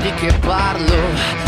di che parlo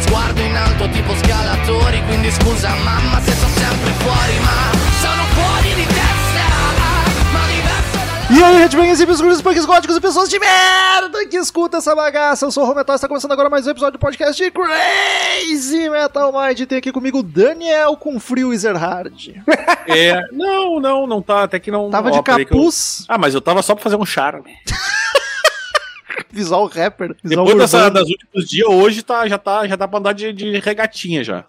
Sguardo in alto tipo scalatori Quindi scusa mamma se sono sempre fuori Ma sono fuori di testa. E aí, Redbangers, hippies, grunges, punks, góticos e pessoas de merda que escuta essa bagaça. Eu sou o Rometal e está começando agora mais um episódio do podcast de Crazy Metal Mind. Tem aqui comigo o Daniel com frio Ezerhard. É, não, não, não tá, até que não. Tava ó, de que eu- capuz, Ah, mas eu tava só pra fazer um charme. visual rapper, visual Depois dessa, das últimos dias, hoje tá, já, tá, já dá pra andar de, de regatinha já.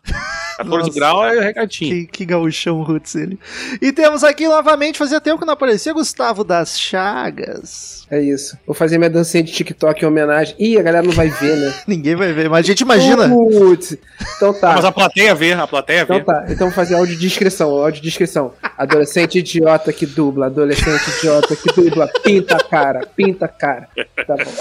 14 Nossa. graus é regatinha. Que, que gauchão roots ele. E temos aqui novamente, fazia tempo que não aparecia, Gustavo das Chagas. É isso. Vou fazer minha dancinha de TikTok em homenagem. Ih, a galera não vai ver, né? Ninguém vai ver, mas a gente imagina. Putz. Então tá. Mas a plateia vê, a plateia vê. Então tá. Então vou fazer audiodescrição, audiodescrição. Adolescente idiota que dubla, adolescente idiota que dubla, pinta a cara, pinta a cara. Tá bom.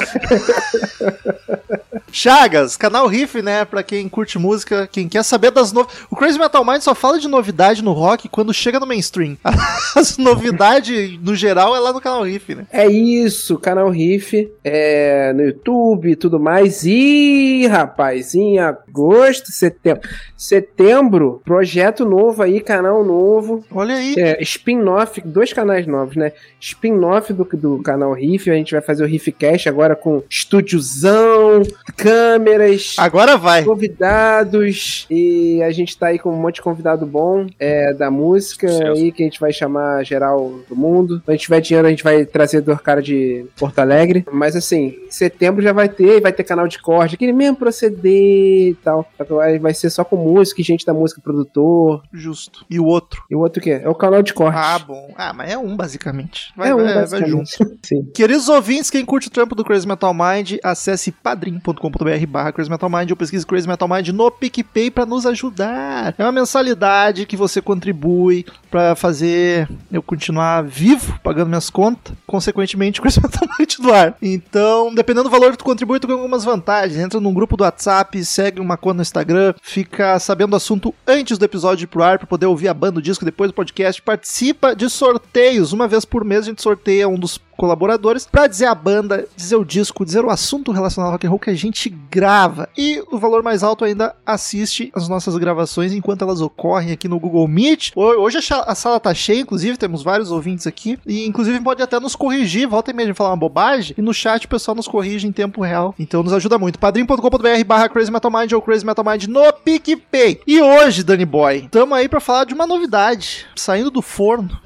Chagas, canal Riff, né? Pra quem curte música, quem quer saber das novidades. O Crazy Metal Mind só fala de novidade no rock quando chega no mainstream. As novidades, no geral, é lá no canal Riff, né? É isso, canal Riff, é, no YouTube e tudo mais. E, rapaz, em agosto, setembro. Setembro, projeto novo aí, canal novo. Olha aí. É, spin-off, dois canais novos, né? Spin-off do, do canal Riff. A gente vai fazer o Riffcast agora com estúdiozão, câmeras. Agora vai. convidados e a gente tá aí com um monte de convidado bom é, da música aí que a gente vai chamar geral do mundo. Quando a gente tiver dinheiro, a gente vai trazer do cara de Porto Alegre. Mas assim, setembro já vai ter, vai ter canal de corte, aquele mesmo proceder e tal. Vai, vai ser só com música e gente da música produtor. Justo. E o outro? E o outro o quê? É o canal de corte. Ah, bom. Ah, mas é um, basicamente. Vai, é um, vai, vai basicamente. junto. Sim. Queridos ouvintes, quem curte o trampo do Crazy Metal Mind, acesse padrim.com.br barra Crazy Metal Mind ou pesquise Crazy Metal Mind no PicPay pra nos ajudar. É uma mensalidade que você contribui pra fazer eu continuar vivo, pagando minhas contas, consequentemente o Crazy Metal Mind do ar. Então, dependendo do valor que tu contribui, tu ganha algumas vantagens. Entra num grupo do WhatsApp, segue uma conta no Instagram, fica sabendo do assunto antes do episódio ir pro ar pra poder ouvir a banda, o disco depois do podcast, participa de sorteios. Uma vez por mês a gente sorteia um dos colaboradores pra dizer a banda, dizer o disco, dizer o assunto relacionado ao rock and roll que a gente grava. E o valor mais alto ainda assiste as nossas gravações enquanto elas ocorrem aqui no Google Meet. Ho- Hoje a sala tá cheia, inclusive temos vários ouvintes aqui e inclusive pode até nos corrigir, volta e meia de falar uma bobagem e no chat o pessoal nos corrige em tempo real. Então nos ajuda muito. padrim.com.br barra Crazy Metal Mind ou Crazy Metal Mind no PicPay. E hoje, Danny Boy, tamo aí pra falar de uma novidade saindo do forno.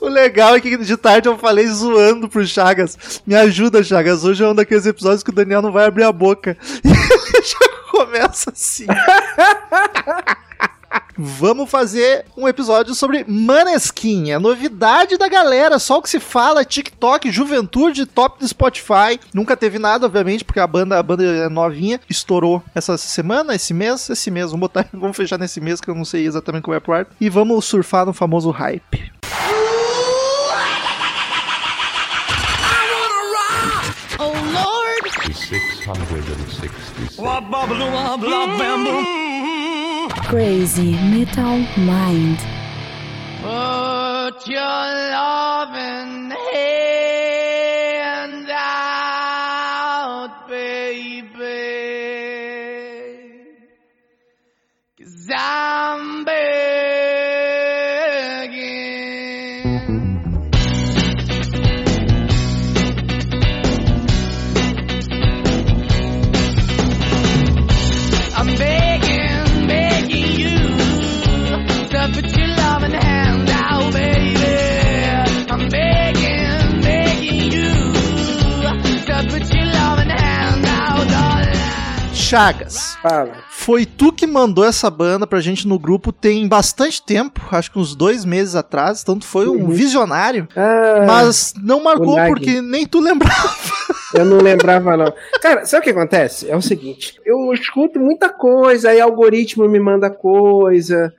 O legal é que de tarde eu falei zoando pro Chagas. Me ajuda, Chagas. Hoje é um daqueles episódios que o Daniel não vai abrir a boca. E ele já começa assim. Vamos fazer um episódio sobre Maneskin, a novidade da galera, só o que se fala, TikTok, juventude, top do Spotify. Nunca teve nada, obviamente, porque a banda, a banda é novinha, estourou essa semana, esse mês, esse mês. Vamos botar, vamos fechar nesse mês que eu não sei exatamente como é pro ar e vamos surfar no famoso hype. 666. Crazy Metal Mind. Put your loving hand Chagas. Fala. Foi tu que mandou essa banda pra gente no grupo tem bastante tempo, acho que uns dois meses atrás, tu foi um Uhum. visionário, Ah, mas não marcou porque nem tu lembrava. Eu não lembrava, não. Cara, sabe o que acontece? É o seguinte: eu escuto muita coisa, aí algoritmo me manda coisa,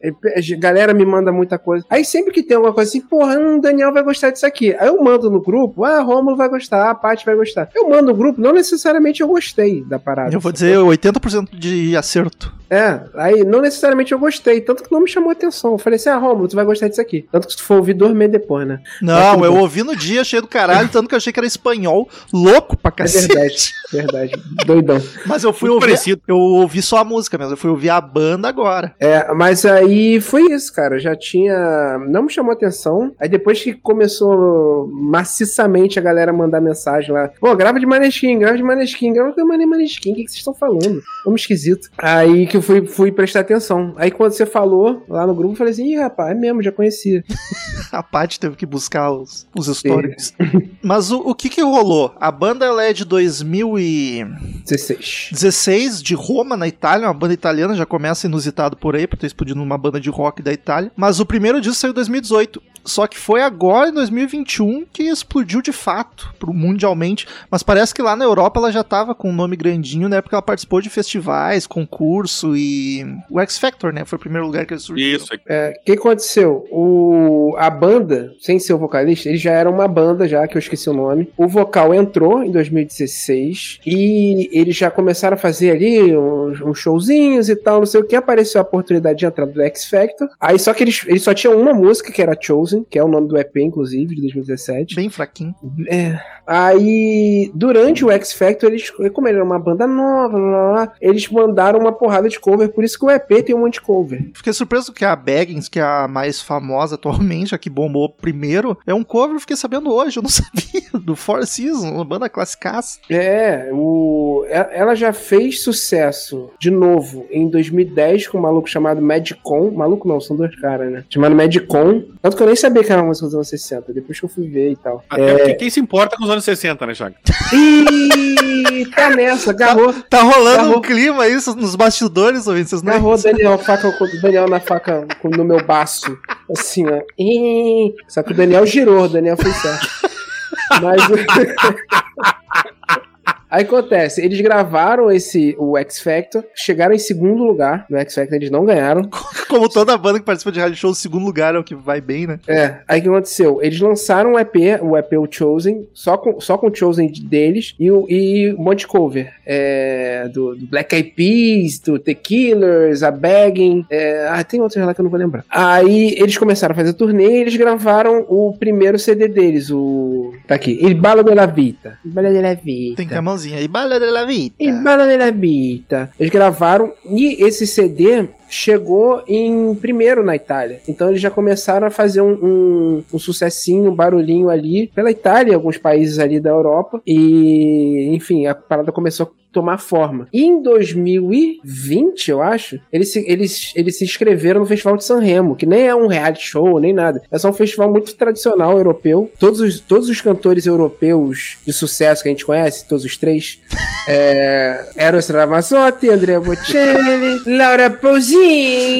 galera me manda muita coisa. Aí sempre que tem alguma coisa assim, porra, hum, Daniel vai gostar disso aqui. Aí eu mando no grupo, ah, Rômulo vai gostar, a Paty vai gostar. Eu mando no grupo, não necessariamente eu gostei da parada. Eu vou dizer 80% de acerto. É, aí não necessariamente eu gostei, tanto que não me chamou atenção. Eu falei assim, ah, Rômulo, tu vai gostar disso aqui. Tanto que se tu for ouvir, meses depois, né? Não, eu ouvi no dia, cheio do caralho, tanto que eu achei que era espanhol, louco pra É cacete. verdade, verdade. Doidão. Mas eu fui Muito ouvir, parecido. eu ouvi só a música mesmo, eu fui ouvir a banda agora. É, mas aí foi isso, cara. Já tinha. Não me chamou atenção. Aí depois que começou maciçamente a galera mandar mensagem lá. Pô, grava de Maneskin, grava de Maneskin, grava de Maneskin. O que, que vocês estão falando? Como esquisito. Aí que eu fui, fui prestar atenção. Aí quando você falou lá no grupo, eu falei assim: Ih, rapaz, é mesmo, já conhecia. A Paty teve que buscar os, os históricos. Mas o, o que que rolou? A banda ela é de 2016, 16. de Roma, na Itália, uma banda italiana, já começa inusitado por aí, por ter explodido numa banda de rock da Itália. Mas o primeiro disco saiu em 2018. Só que foi agora, em 2021, que explodiu de fato, mundialmente. Mas parece que lá na Europa ela já tava com um nome grandinho, né? Porque ela participou de festivais, concurso e. O X Factor, né? Foi o primeiro lugar que ele surgiu. Isso. É, O que aconteceu? O, a banda, sem ser o vocalista, eles já eram uma banda já, que eu esqueci o nome. O vocal entrou em 2016 e eles já começaram a fazer ali uns, uns showzinhos e tal, não sei o que. Apareceu a oportunidade de entrar do X Factor. Aí só que eles, eles só tinham uma música, que era Chosen, que é o nome do EP, inclusive, de 2017. Bem fraquinho. É. Aí, durante o X Factor, eles, como era uma banda nova, eles mandaram uma porrada de cover, por isso que o EP tem um monte de cover. Fiquei surpreso que a Baggins, que é a mais famosa atualmente, a que bombou primeiro, é um cover, eu fiquei sabendo hoje, eu não sabia, do Four Seasons, uma banda classicaça. É, o, ela já fez sucesso de novo em 2010 com um maluco chamado Madcon. Maluco não, são dois caras, né? Chamado Madcon. Tanto que eu nem sabia que era uma música dos anos 60, depois que eu fui ver e tal. Até porque quem se importa com os anos 60, né, Chaga? Ih, tá nessa, agarrou. Tá rolando Agarrou. um clima isso nos bastidores, ouvindo, vocês não Agarrou o Daniel, faca, com- o Daniel na faca com- no meu baço. Assim, ó. Ih, Só que o Daniel girou, o Daniel fez certo. Mas. Aí acontece, eles gravaram esse o X Factor, chegaram em segundo lugar no X Factor, eles não ganharam. Como toda banda que participa de rádio show, o segundo lugar é o que vai bem, né? É, aí o que aconteceu? Eles lançaram um EP, o EP o Chosen, só com, só com o Chosen deles e, o- e um monte de cover. É, do, do Black Eyed Peas, do The Killers, a Bagging. é, ah, tem outros lá que eu não vou lembrar. Aí eles começaram a fazer turnê e eles gravaram o primeiro CD deles, o. Tá aqui, Il Ballo della Vita. Il Ballo della Vita. Tem que a mãozinha aí. Bala de la vida. E Bala della Vita. Eles gravaram e esse CD chegou em primeiro na Itália. Então eles já começaram a fazer um, um, um sucessinho, um barulhinho ali pela Itália alguns países ali da Europa. E, enfim, a parada começou a tomar forma. E em 2020, eu acho, eles se, eles, eles se inscreveram no Festival de San Remo, que nem é um reality show, nem nada. É só um festival muito tradicional europeu. Todos os, todos os cantores europeus de sucesso que a gente conhece, todos os três, é, Eros Ramazzotti, Andrea Bocelli, Laura Pausini.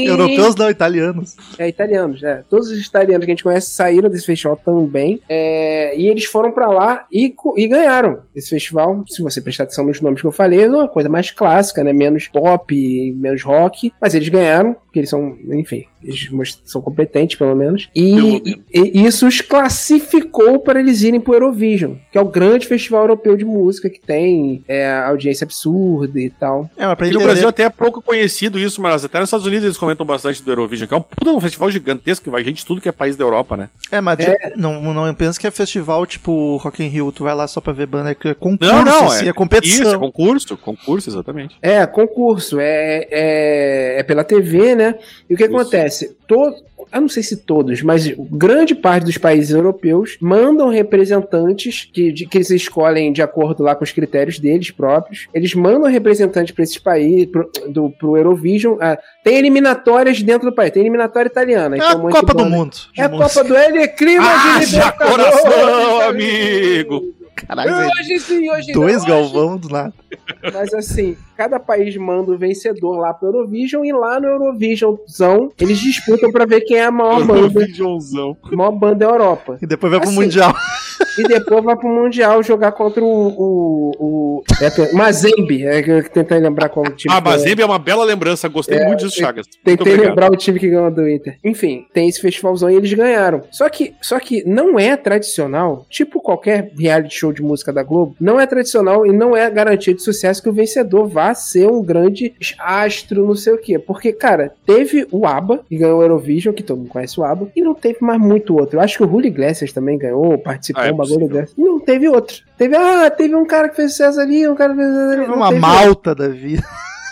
Europeus não, italianos. É, italianos, né? Todos os italianos que a gente conhece saíram desse festival também. É, e eles foram pra lá e, e ganharam esse festival. Se você prestar atenção nos nomes que eu falei, é uma coisa mais clássica, né? Menos pop, menos rock. Mas eles ganharam, porque eles são, enfim, eles são competentes, pelo menos. E, e- e isso os classificou para eles irem pro Eurovision, que é o grande festival europeu de música que tem é, audiência absurda e tal. É, mas pra E entender- Brasil até é pouco conhecido isso, mas até nos Estados Unidos eles comentam bastante do Eurovision, que é um puta um festival gigantesco que vai gente de tudo que é país da Europa, né? É, mas tipo, não, não pensa que é festival tipo Rock in Rio, tu vai lá só pra ver banda, é que é concurso, Não, não, assim, é, é, competição. Isso, é concurso, concurso, exatamente. É, concurso, é, é, é pela TV, né? E o que Isso. acontece? Todo, eu não sei se todos, mas grande parte dos países europeus mandam representantes que, de- que eles escolhem de acordo lá com os critérios deles próprios. Eles mandam representantes para esses países, pro, do, pro Eurovision. Ah, tem eliminatórias dentro do país, tem eliminatória italiana. É então a Copa do banda- Mundo. É a música. Copa do L, é clima Haja de Libertadores, coração, amigo! Caralho. Hoje sim, hoje Dois não, hoje Galvão do nada. mas assim, cada país manda o vencedor lá pro Eurovision e lá no Eurovisionzão eles disputam pra ver quem é a maior banda, Eurovisionzão. a maior banda da Europa. E depois vai pro Assim, Mundial. E depois vai pro Mundial jogar contra o. o, o é, Mazembe, é que eu tentei lembrar qual time. Ah, é. Mazembe é uma bela lembrança. Gostei muito disso, Chagas. Tentei lembrar o time que ganhou do Inter. Enfim, tem esse festivalzão e eles ganharam. Só que, só que não é tradicional, tipo qualquer reality show de música da Globo, não é tradicional e não é garantia de sucesso que o vencedor vá ser um grande astro, não sei o quê. Porque, cara, teve o ABBA, que ganhou o Eurovision, que todo mundo conhece o ABBA, e não teve mais muito outro. Eu acho que o Julio Iglesias também ganhou, participou, Ah, é um bagulho desse. Não teve outro. Teve, ah, teve um cara que fez sucesso ali, um cara que fez sucesso ali. Uma malta da vida.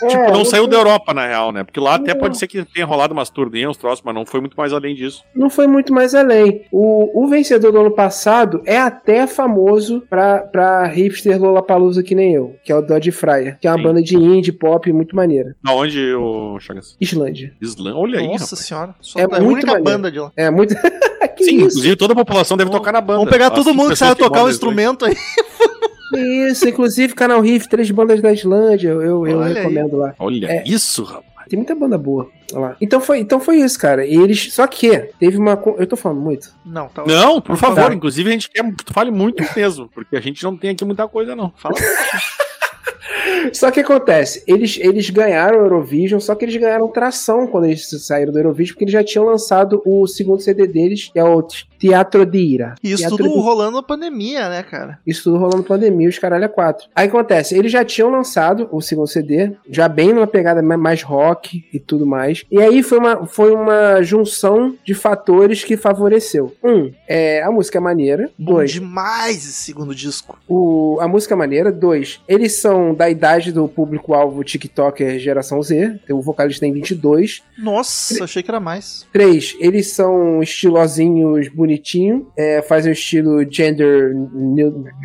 Outro. Tipo, É, não saiu foi- da Europa, na real, né? Porque lá até Não. pode ser que tenha rolado umas turnês, uns troços, mas não foi muito mais além disso. não foi muito mais além. O, o vencedor do ano passado é até famoso pra, pra hipster Lollapalooza que nem eu, que é o Dodge Fryer, que é uma Sim. banda de indie pop muito maneira. Da onde, o Chagas? Islândia. Islã. Olha aí, Nossa senhora. Só É é, a muito única maneiro. banda de lá. É muito. que Sim, isso? inclusive toda a população deve tocar na banda. Vamos pegar As todo mundo que sabe tocar o mandam instrumento aí. Isso, inclusive canal Riff, três bandas da Islândia, eu, eu, Olha aí. recomendo lá. Olha É. isso, rapaz. Tem muita banda boa lá. Então foi, então foi isso, cara. E eles. Só que teve uma. Eu tô falando muito. Não, tá. Não, por favor. Tá. Inclusive, a gente quer que tu fale muito mesmo, porque a gente não tem aqui muita coisa, não. Fala. Só que acontece, eles, eles ganharam o Eurovision, só que eles ganharam tração quando eles saíram do Eurovision, porque eles já tinham lançado o segundo CD deles, que é o Teatro de Ira. Isso Teatro tudo de- rolando na pandemia, né, cara? Isso tudo rolando pandemia, os caralho a quatro. Aí acontece, eles já tinham lançado o segundo CD, já bem numa pegada ma- mais rock e tudo mais. E aí foi uma, foi uma junção de fatores que favoreceu. Um, é, a música é maneira. Bom Dois, demais esse segundo disco. o, a música é maneira. Dois, eles são da idade do público-alvo TikToker geração Z. O vocalista tem 22. Nossa, achei que era mais. Três, eles são estilosinhos bonitinho, é, fazem o estilo gender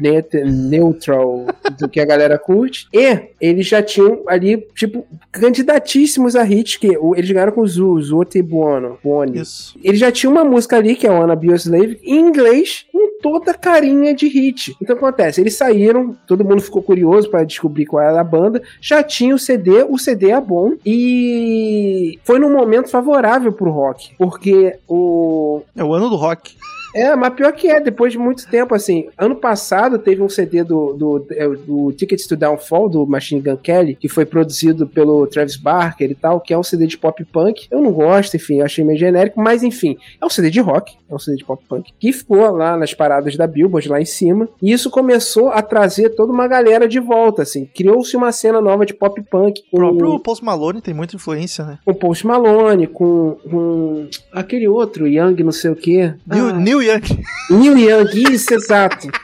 net- neutral do que a galera curte. E eles já tinham ali, tipo, candidatíssimos a hits, que o- eles ganharam com o Zu, Zote Buono. Buoni. Isso. Ele já tinha uma música ali, que é o Anna Slave, em inglês, com toda carinha de hit. Então o que acontece? Eles saíram, todo mundo ficou curioso pra descobrir qual era a banda, já tinha o CD, o CD é bom, e foi num momento favorável pro rock, porque o. É o ano do rock. É, mas pior que é, depois de muito tempo, assim, ano passado teve um CD do, do, é, do Tickets to Downfall, do Machine Gun Kelly, que foi produzido pelo Travis Barker e tal, que é um CD de pop punk. Eu não gosto, enfim, eu achei meio genérico, mas enfim, é um CD de rock, é um CD de pop punk, que ficou lá nas paradas da Billboard, lá em cima, e isso começou a trazer toda uma galera de volta, assim, criou-se uma cena nova de pop punk. O próprio com- Post Malone tem muita influência, né? com Post Malone, com, com aquele outro, Young não sei o quê. Neil, Ah, Neil Young. Neil Young, isso, exato.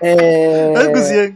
É, Angus Young.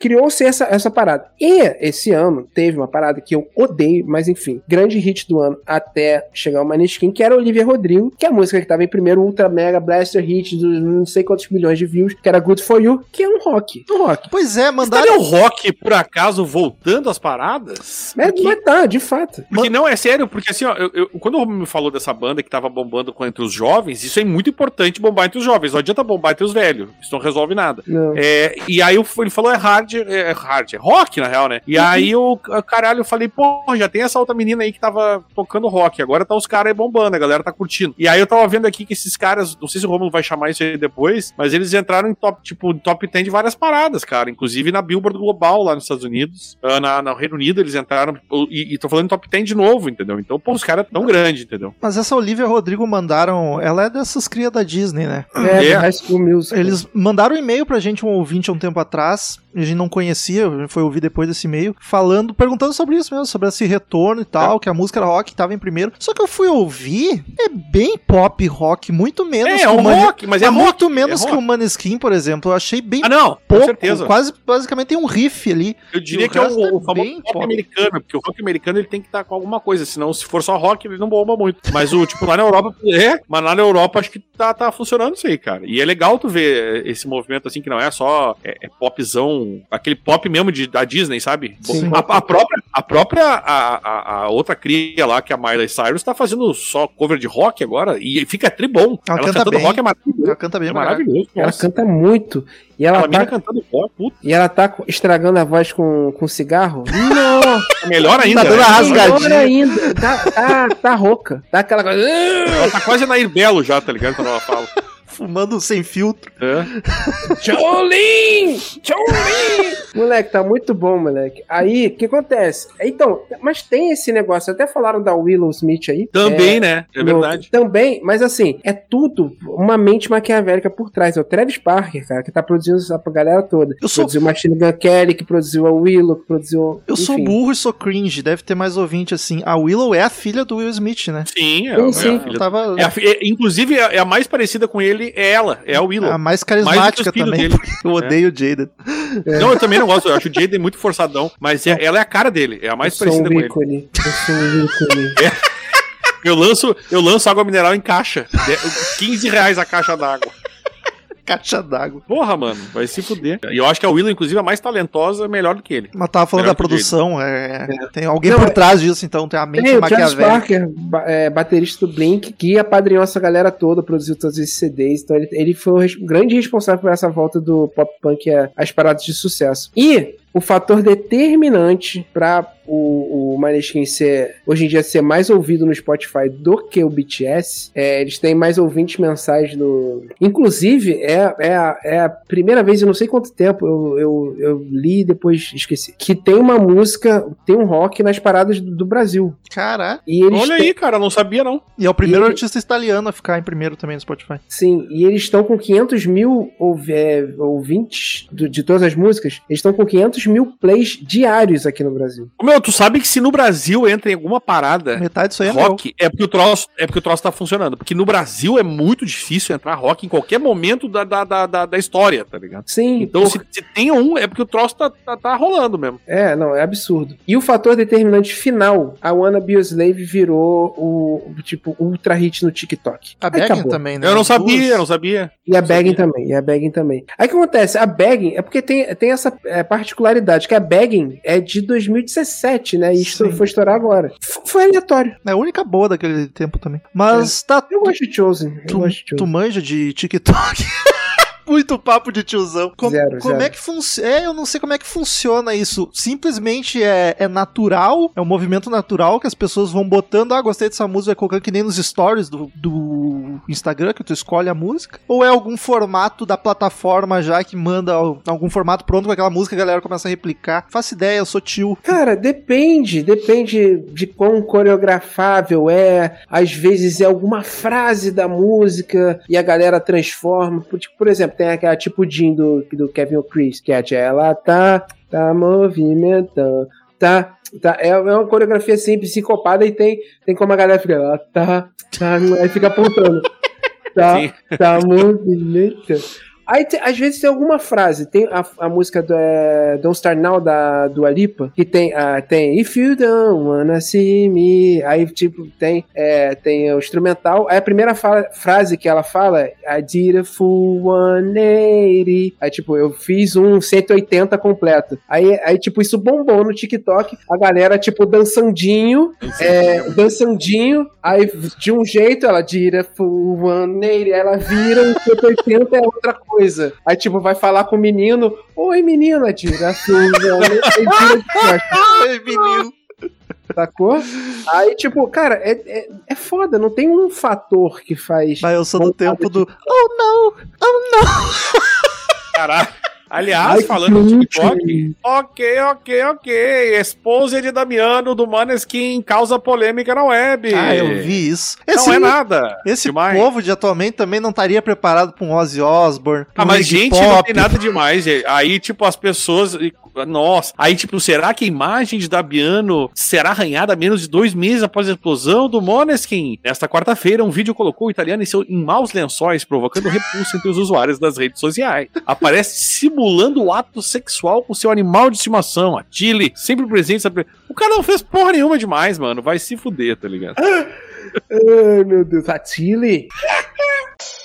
Criou-se essa, essa parada. E esse ano teve uma parada que eu odeio, mas enfim, grande hit do ano até chegar o Maneskin, que era Olivia Rodrigo, que é a música que tava em primeiro Ultra Mega Blaster Hit dos não sei quantos milhões de views, que era Good For You, que é um rock. Um rock. Pois é, Estaria mandaram. o rock, por acaso, voltando às paradas? Mas, Porque- mas tá, de fato. Porque não, é sério, porque assim, ó, eu, eu- quando o Romulo me falou dessa banda que tava bombando com- entre os jovens, isso é muito importante bombar entre os jovens. Não adianta bombar entre os velhos. Isso não resolve nada. Não. É, e aí eu- ele falou, é hard, é hard, é rock, na real, né? E aí eu, caralho, eu falei, pô, já tem essa outra menina aí que tava tocando rock, agora tá os caras aí bombando, a galera tá curtindo. E aí eu tava vendo aqui que esses caras, não sei se o Romulo vai chamar isso aí depois, mas eles entraram em top, tipo, em top 10 de várias paradas, cara, inclusive na Billboard Global lá nos Estados Unidos, ah, na, no Reino Unido eles entraram, e, e tô falando top 10 de novo, entendeu? Então, pô, os caras tão grandes, entendeu? Mas essa Olivia Rodrigo mandaram. Ela é dessas crias da Disney, né? É, É. High School Musical. Eles mandaram um e-mail pra gente, um ouvinte, há um tempo atrás. Gente não conhecia, foi ouvir depois desse e-mail, falando, perguntando sobre isso mesmo, sobre esse retorno e tal, que a música era rock, tava em primeiro. Só que eu fui ouvir, é bem pop rock, muito menos É, que é um o Mane- rock, mas é Ah, rock, muito menos é que o Maneskin, por exemplo. Eu achei bem Ah, não, com pouco, certeza. quase basicamente tem um riff ali. Eu diria que é o, é o famoso rock pop. americano, porque o rock americano ele tem que estar com alguma coisa, senão se for só rock ele não bomba muito. Mas o tipo lá na Europa, é, mas lá na Europa acho que tá, tá funcionando isso aí, cara. E é legal tu ver esse movimento assim que não é só é, é popzão, aquele pop mesmo de, da Disney, sabe? Sim. A, a própria, a própria a, a, a outra cria lá, que é a Miley Cyrus, tá fazendo só cover de rock agora e fica tribom. Ela Ela, canta cantando bem. rock é maravilhoso. Ela canta bem, É maravilhoso. Ela nossa. canta muito. E ela, Aquela mina tá, cantando rock, puta, e ela tá estragando a voz com, com cigarro? Não! melhor ainda. dando né? rasgadinha. Melhor ainda. Tá, tá, tá rouca. Tá aquela coisa. Ela tá quase na Belo já, tá ligado? Quando ela fala. Fumando sem filtro. É. Jolin! Jolin! moleque, tá muito bom, moleque. Aí, o que acontece? Então, mas tem esse negócio, até falaram da Willow Smith aí. Também, né? É no- verdade. Também, mas assim, é tudo uma mente maquiavélica por trás. É o Travis Parker, cara, que tá produzindo essa galera toda. Eu sou- Produziu Machine Gun Kelly, que produziu a Willow, que produziu. Eu sou enfim. burro e sou cringe, deve ter mais ouvinte assim. A Willow é a filha do Will Smith, né? Sim, é, Sim, é sim. a filha. Eu tava É a fi- é- inclusive, é é a mais parecida com ele é ela, é a Willow. a mais Mais carismática filhos também, eu odeio o Jaden. Não, eu também não gosto. Eu acho o Jaden muito forçadão, mas é- ela é a cara dele. É a mais eu sou um parecida com ele. ícone. Eu sou um ícone. Eu lanço, eu lanço água mineral em caixa. De- 15 reais a caixa d'água. Caixa d'água. Porra, mano, vai se fuder. E eu acho que a Willow, inclusive, é mais talentosa, melhor do que ele. Mas tava falando Melhor da produção, é, tem alguém Não, por é- trás disso, então tem a mente Tem o maquiavélica. Parker, é, baterista do Blink, que apadrinhou essa galera toda, produziu todos esses CDs. Então ele, ele foi o res- grande responsável por essa volta do pop punk a- às paradas de sucesso. E o fator determinante para o, o Maneskin ser, hoje em dia, ser mais ouvido no Spotify do que o BTS, é, eles têm mais ouvintes mensais no. Inclusive, é, é, a, é a primeira vez, eu não sei quanto tempo, eu, eu, eu li e depois esqueci, que tem uma música, tem um rock nas paradas do, do Brasil. Caraca. E eles Olha aí, cara, eu não sabia, não. E é o primeiro E- artista italiano a ficar em primeiro também no Spotify. Sim, e eles estão com 500 mil ouv- é, ouvintes do- de todas as músicas. Eles estão com 500 mil plays diários aqui no Brasil. Meu, tu sabe que se no Brasil entra em alguma parada Metade disso aí é meu. rock, é porque o troço, é porque o troço tá funcionando. Porque no Brasil é muito difícil entrar rock em qualquer momento da, da, da, da, da história, tá ligado? Sim, Então, por- se, se tem um, é porque o troço tá, tá, tá rolando mesmo. é, não, é absurdo. E o fator determinante final, a Wanna Be a Slave virou o, o, tipo, ultra hit no TikTok. A acabou. também, né? Eu não sabia, eu não sabia. E a Bagging sabia. também, e a Bagging também. Aí o que acontece? A Bagging é porque tem, tem essa é, particularidade, que a Bagging é de 2017, né? E isso foi estourar agora. Foi aleatório. É a única boa daquele tempo também. Mas tá. Eu gosto de Chosen. Eu Tu, gosto de tu Chosen. manja de TikTok? Muito papo de tiozão. Como, Zero, como zero. é que funciona? É, eu não sei como é que funciona isso. Simplesmente é, é natural, é um movimento natural que as pessoas vão botando, ah, gostei dessa música, vai colocando que nem nos stories do, do Instagram, que tu escolhe a música. Ou é algum formato da plataforma já que manda al- algum formato pronto com aquela música e a galera começa a replicar. Faço ideia, eu sou tio. Cara, depende, depende de quão coreografável é. Às vezes é alguma frase da música e a galera transforma. Por, tipo, por exemplo, tem aquela tipo Jean do, do Kevin O'Chris, que é a ela tá, tá movimentando, tá. Tá, é, é uma coreografia simples, sincopada, e tem, tem como a galera fica, ela tá, tá, aí fica apontando. Tá, Sim. tá movimentando. Aí, às vezes tem alguma frase, tem a, a música do é, Don't Start Now da do Alipa, que tem, ah, tem If You Don't Wanna See Me, aí tipo tem, é, tem o instrumental, aí a primeira fala- frase que ela fala é I did a full 180, aí tipo, eu fiz um 180 completo, aí, aí tipo, isso bombou no TikTok, a galera tipo dançandinho, é, dançandinho, aí de um jeito ela tira full 180, ela vira um 180 é outra coisa. Aí, tipo, vai falar com o menino, oi menina, tira full 180, aí vira de costas, Ei, menino. sacou? Aí, tipo, cara, é, é, é foda, não tem um fator que faz. Mas eu sou do tempo do. Oh não! Oh não! Caralho. Aliás, Ai, falando no TikTok, ok, ok, ok. Esposa de Damiano do Maneskin causa polêmica na web. Ah, eu vi isso. Não Esse, é nada. esse demais. povo de atualmente também não estaria preparado pra um Ozzy Osbourne. Ah, mas gente, não Pop. tem nada demais. Aí, tipo, as pessoas. Nossa. Aí, tipo, será que a imagem de Dabiano será arranhada menos de dois meses após a explosão do Moneskin? Nesta quarta-feira, um vídeo colocou o italiano em, seu, em maus lençóis, provocando repulso entre os usuários das redes sociais. Aparece simulando o ato sexual com seu animal de estimação, a Chile, sempre presente. Sabe? O cara não fez porra nenhuma demais, mano. Vai se fuder, tá ligado? Ai, meu Deus, a Chile.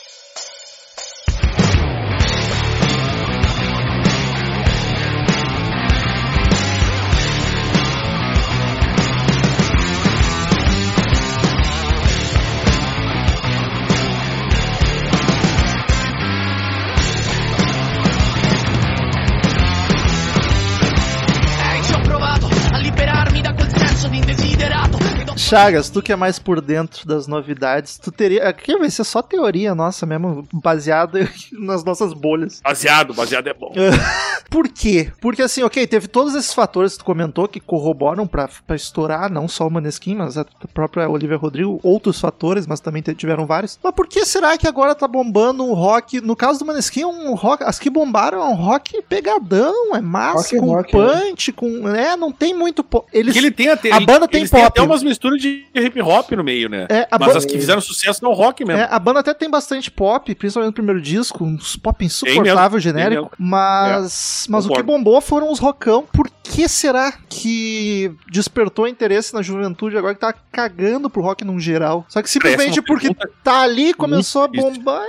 Chagas, tu que é mais por dentro das novidades, tu teria. Aqui vai ser só teoria nossa mesmo, baseada nas nossas bolhas. Baseado, baseado é bom. Por quê? Porque assim, ok, teve todos esses fatores que tu comentou que corroboram pra, pra estourar, não só o Maneskin, mas a própria Olivia Rodrigo, outros fatores, mas também tiveram vários. Mas por que será que agora tá bombando um rock? No caso do Maneskin, é um rock. As que bombaram é um rock pegadão, é massa, Rock, com rock, punch, com. É, não tem muito. po- Eles. Porque ele tem até, A banda tem pop. até umas misturas de hip hop no meio, né? É, a Mas banda- as que fizeram sucesso não rock mesmo. É, a banda até tem bastante pop, principalmente no primeiro disco, uns pop insuportável, mesmo, genérico. Mas, mas o que bombou foram os rockão. Por que será que despertou interesse na juventude agora que tá cagando pro rock num geral? Só que simplesmente é uma porque pergunta tá ali e começou a bombar.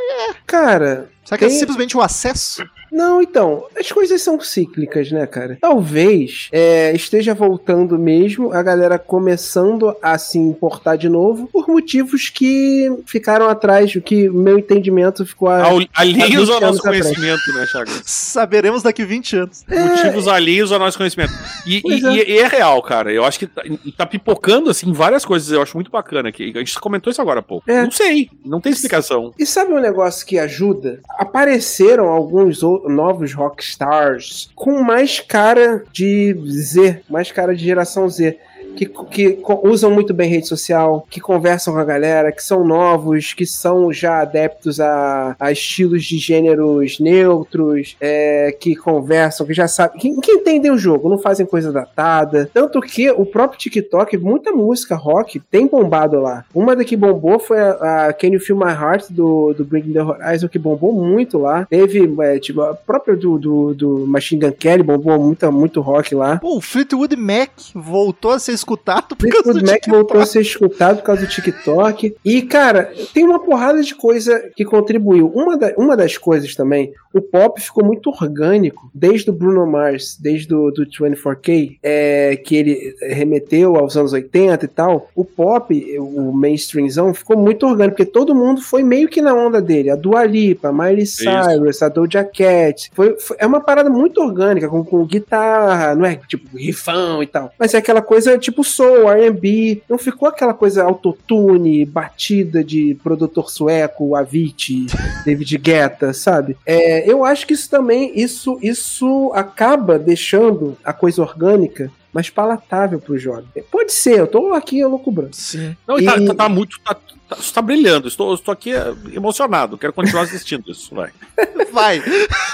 Cara, Será que é Tem- simplesmente o acesso? Não, então, as coisas são cíclicas, né, cara? Talvez é, esteja voltando mesmo a galera começando a se importar de novo por motivos que ficaram atrás, o que o meu entendimento ficou a, Alheios ao 20 anos nosso atrás. conhecimento, né, Chagas? Saberemos daqui 20 anos. Motivos alheios ao nosso conhecimento. E, e- é. e é real, cara. Eu acho que tá, tá pipocando, assim, várias coisas. Eu acho muito bacana aqui. A gente comentou isso agora há pouco. É. Não sei. Não tem explicação. E sabe um negócio que ajuda? Apareceram alguns novos rockstars com mais cara de Z, mais cara de geração Z. Que, que usam muito bem rede social, que conversam com a galera, que são novos, que são já adeptos a, a estilos de gêneros neutros, é, que conversam, que já sabem, que, que entendem o jogo, não fazem coisa datada. Tanto que o próprio TikTok, muita música rock tem bombado lá. Uma da que bombou foi a, a Can You Feel My Heart do, do Bring the Horizon, que bombou muito lá. Teve, é, tipo, a própria do, do, do Machine Gun Kelly bombou muito, muito rock lá. Pô, o Fleetwood Mac voltou a ser escutado por causa do Mac TikTok. voltou a ser escutado por causa do TikTok. E, cara, tem uma porrada de coisa que contribuiu. Uma, da- uma das coisas também, o pop ficou muito orgânico, desde o Bruno Mars, desde o do 24K, é, que ele remeteu aos anos 80 e tal. O pop, o mainstreamzão, ficou muito orgânico, porque todo mundo foi meio que na onda dele. A Dua Lipa, a Miley Cyrus, a Doja Cat. Foi, foi- é uma parada muito orgânica, com, com guitarra, não é tipo rifão e tal. Mas é aquela coisa tipo soul, R&B. Não ficou aquela coisa autotune, batida de produtor sueco, Avicii, David Guetta, sabe? É, eu acho que isso também, isso, isso acaba deixando a coisa orgânica mais palatável pro jovem. Pode ser, eu tô aqui loucubrando. Sim. Não, e tá, E- tá- tá muito. Tá, tá, isso tá brilhando. Estou, estou aqui é, emocionado. Quero continuar assistindo isso. Vai. Vai.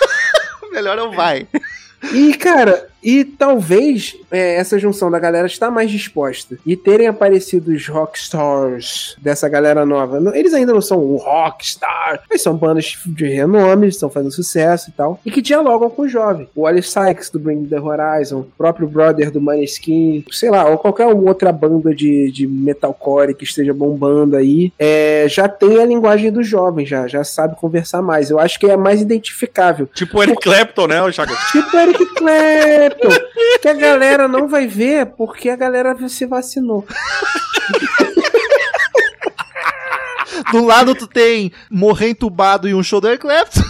Melhor é o vai. E, cara, e talvez é, essa junção da galera estar mais disposta e terem aparecido os rockstars dessa galera nova. Eles ainda não são o rockstar, mas são bandas de renome, estão fazendo sucesso e tal, e que dialogam com o jovem. O Alice Sykes do Bring the Horizon, o próprio Brother do Maneskin, sei lá, ou qualquer outra banda de, de metalcore que esteja bombando aí, é, já tem a linguagem do jovem, já, já sabe conversar mais. Eu acho que é mais identificável. Tipo o Eric Clapton, né? Tipo Eric Clapton, que a galera não vai ver porque a galera se vacinou. Do lado tu tem morrer entubado e um show do Clapton.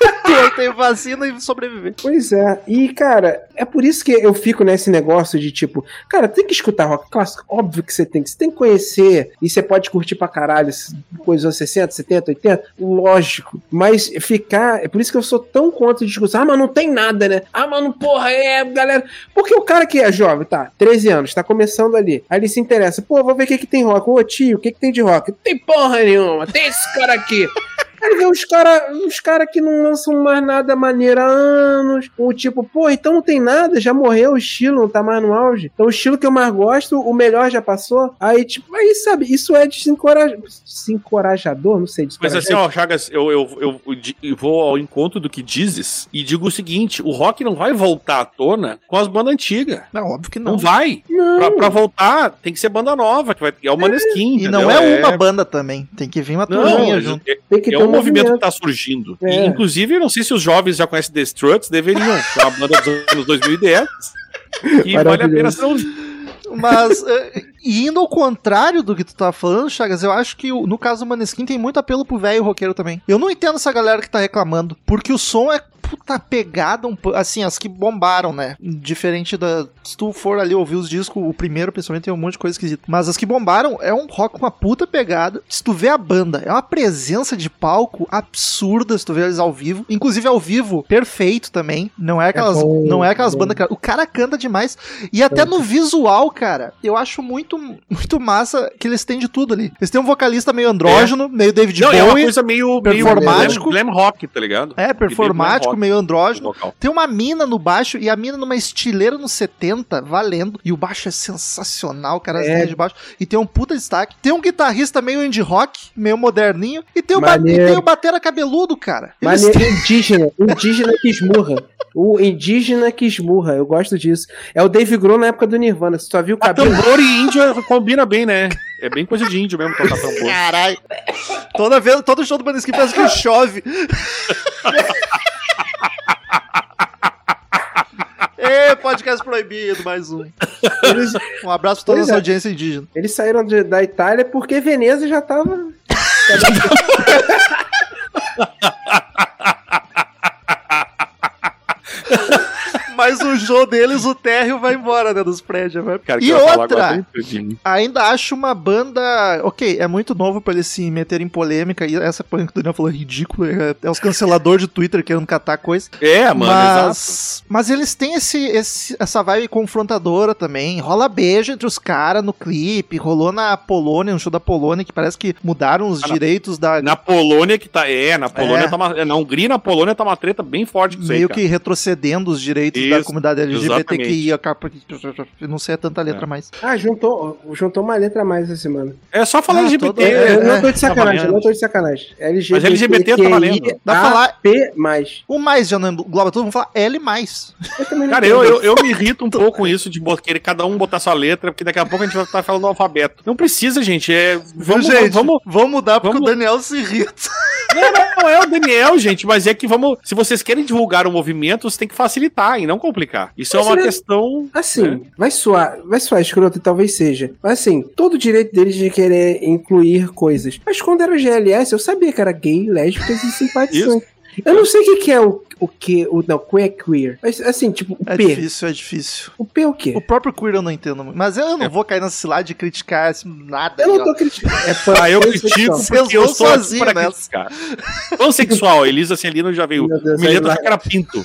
tem vacina e sobreviver. Pois é, e cara, é por isso que eu fico nesse negócio de tipo, cara, tem que escutar rock clássico, óbvio que você tem que, você tem que conhecer, e você pode curtir pra caralho coisas dos anos 60, 70, 80, lógico, mas ficar, é por isso que eu sou tão contra de discussão, ah, mas não tem nada, né? Ah, mano, porra, é, galera, porque o cara que é jovem, tá, 13 anos, tá começando ali, aí ele se interessa, pô, vou ver o que que tem rock, ô tio, o que que tem de rock? Não tem porra nenhuma, tem esse cara aqui. Aí vê os caras os cara que não lançam mais nada maneiro há anos. Ou tipo, pô, então não tem nada, já morreu o estilo, não tá mais no auge. Então o estilo que eu mais gosto, o melhor já passou. Aí, tipo, aí sabe, isso é desencoraj... desencorajador, não sei. Mas assim, ó, Chagas, eu, eu, eu, eu vou ao encontro do que dizes e digo o seguinte: o rock não vai voltar à tona com as bandas antigas. Não, óbvio que Não, não. vai. Não. Pra, pra voltar, tem que ser banda nova, que vai, é o Maneskin. E não entendeu? é uma banda também. Tem que vir uma turminha é, junto. é, tem que é ter um movimento que tá surgindo. É. E, inclusive, eu não sei se os jovens já conhecem The Struts, deveriam. é uma banda dos anos 2010. E vale a pena ser um Mas, eh, indo ao contrário do que tu tá falando, Chagas, eu acho que no caso do Maneskin tem muito apelo pro velho roqueiro também. Eu não entendo essa galera que tá reclamando, porque o som é puta pegada, um, assim, as que bombaram, né? Diferente da. Se tu for ali ouvir os discos, o primeiro, principalmente, tem um monte de coisa esquisita. Mas as que bombaram é um rock com uma puta pegada. Se tu vê a banda, é uma presença de palco absurda se tu vê eles ao vivo. Inclusive ao vivo, perfeito também. Não é aquelas, bom, não é aquelas bandas. que- O cara canta demais. E até no visual, cara, eu acho muito, muito massa que eles têm de tudo ali. Eles têm um vocalista meio andrógeno, meio David Não, Bowie. é uma coisa meio, meio performático. glam, glam rock, tá ligado? É, performático, rock. meio andrógeno. Vocal. Tem uma mina no baixo e a mina numa estileira nos 70, valendo. E o baixo é sensacional, cara, as É. de baixo. E tem um puta destaque. Tem um guitarrista meio indie rock, meio moderninho. E tem o, ba e tem o batera cabeludo, cara. Eles Maneiro têm- indígena. Indígena que esmurra. O indígena que esmurra. Eu gosto disso. É o Dave Grohl na época do Nirvana. Você só viu o A cabelo. tambor e índio combina bem, né? É bem coisa de índio mesmo tocar tambor. Caralho. Toda vez, todo show do Maneskin parece que chove. Ê, podcast proibido, mais um. Eles, Um abraço pra toda Pois essa é. audiência indígena. eles saíram de- da Itália porque Veneza já tava. Mas o show deles, o térreo vai embora, né, dos prédios. Vai. Cara, que e outra, ainda acho uma banda. Ok, é muito novo pra eles se meterem em polêmica. E essa polêmica que o Daniel falou é ridícula. É, é os canceladores de Twitter querendo catar coisa. É, mano, exato. mas, mas eles têm esse, esse- essa vibe confrontadora também. Rola beijo entre os caras no clipe. Rolou na Polônia, no show da Polônia, que parece que mudaram os Ah, na- direitos da. Na Polônia que tá. É, na Polônia É. tá uma. é, Na Hungria na Polônia tá uma treta bem forte com isso aí. Meio cara. que retrocedendo os direitos da comunidade LGBTQI. Eu não sei tanta letra É. mais. Ah, juntou, juntou uma letra a mais essa semana. É só falar Ah, LGBT. todo- É, É, eu não é, tô de sacanagem, tá eu não tô de sacanagem. LGBT, Mas LGBT tá valendo. Dá pra falar- P mais. O mais já não engloba tudo, vamos falar L. mais. Eu não Cara, eu, eu, eu me irrito um pouco com isso de querer cada um botar sua letra, porque daqui a pouco a gente vai estar falando alfabeto. Não precisa, gente. É, vamos, gente, vamos. vamos mudar porque vamos- o Daniel se irrita. Não é o Daniel, gente, mas é que vamos. Se vocês querem divulgar o movimento, você tem que facilitar e não complicar. Isso é Mas uma ele- questão. Assim, né? vai soar, vai soar escroto talvez seja. Mas assim, todo o direito deles de querer incluir coisas. Mas quando era GLS, eu sabia que era gay, lésbicas e simpatizantes. Eu não sei o que, que é o, o que, o não, queer queer. Mas assim, tipo, o É P. difícil, é difícil. O P é o quê? O próprio queer eu não entendo muito. Mas eu não É. vou cair nessa cilada de criticar nada. Eu não tô criticando. É Ah, eu critico Vocês porque eu sou sozinho para criticar. Pansexual, Elisa Celino já veio. Milena que era pinto.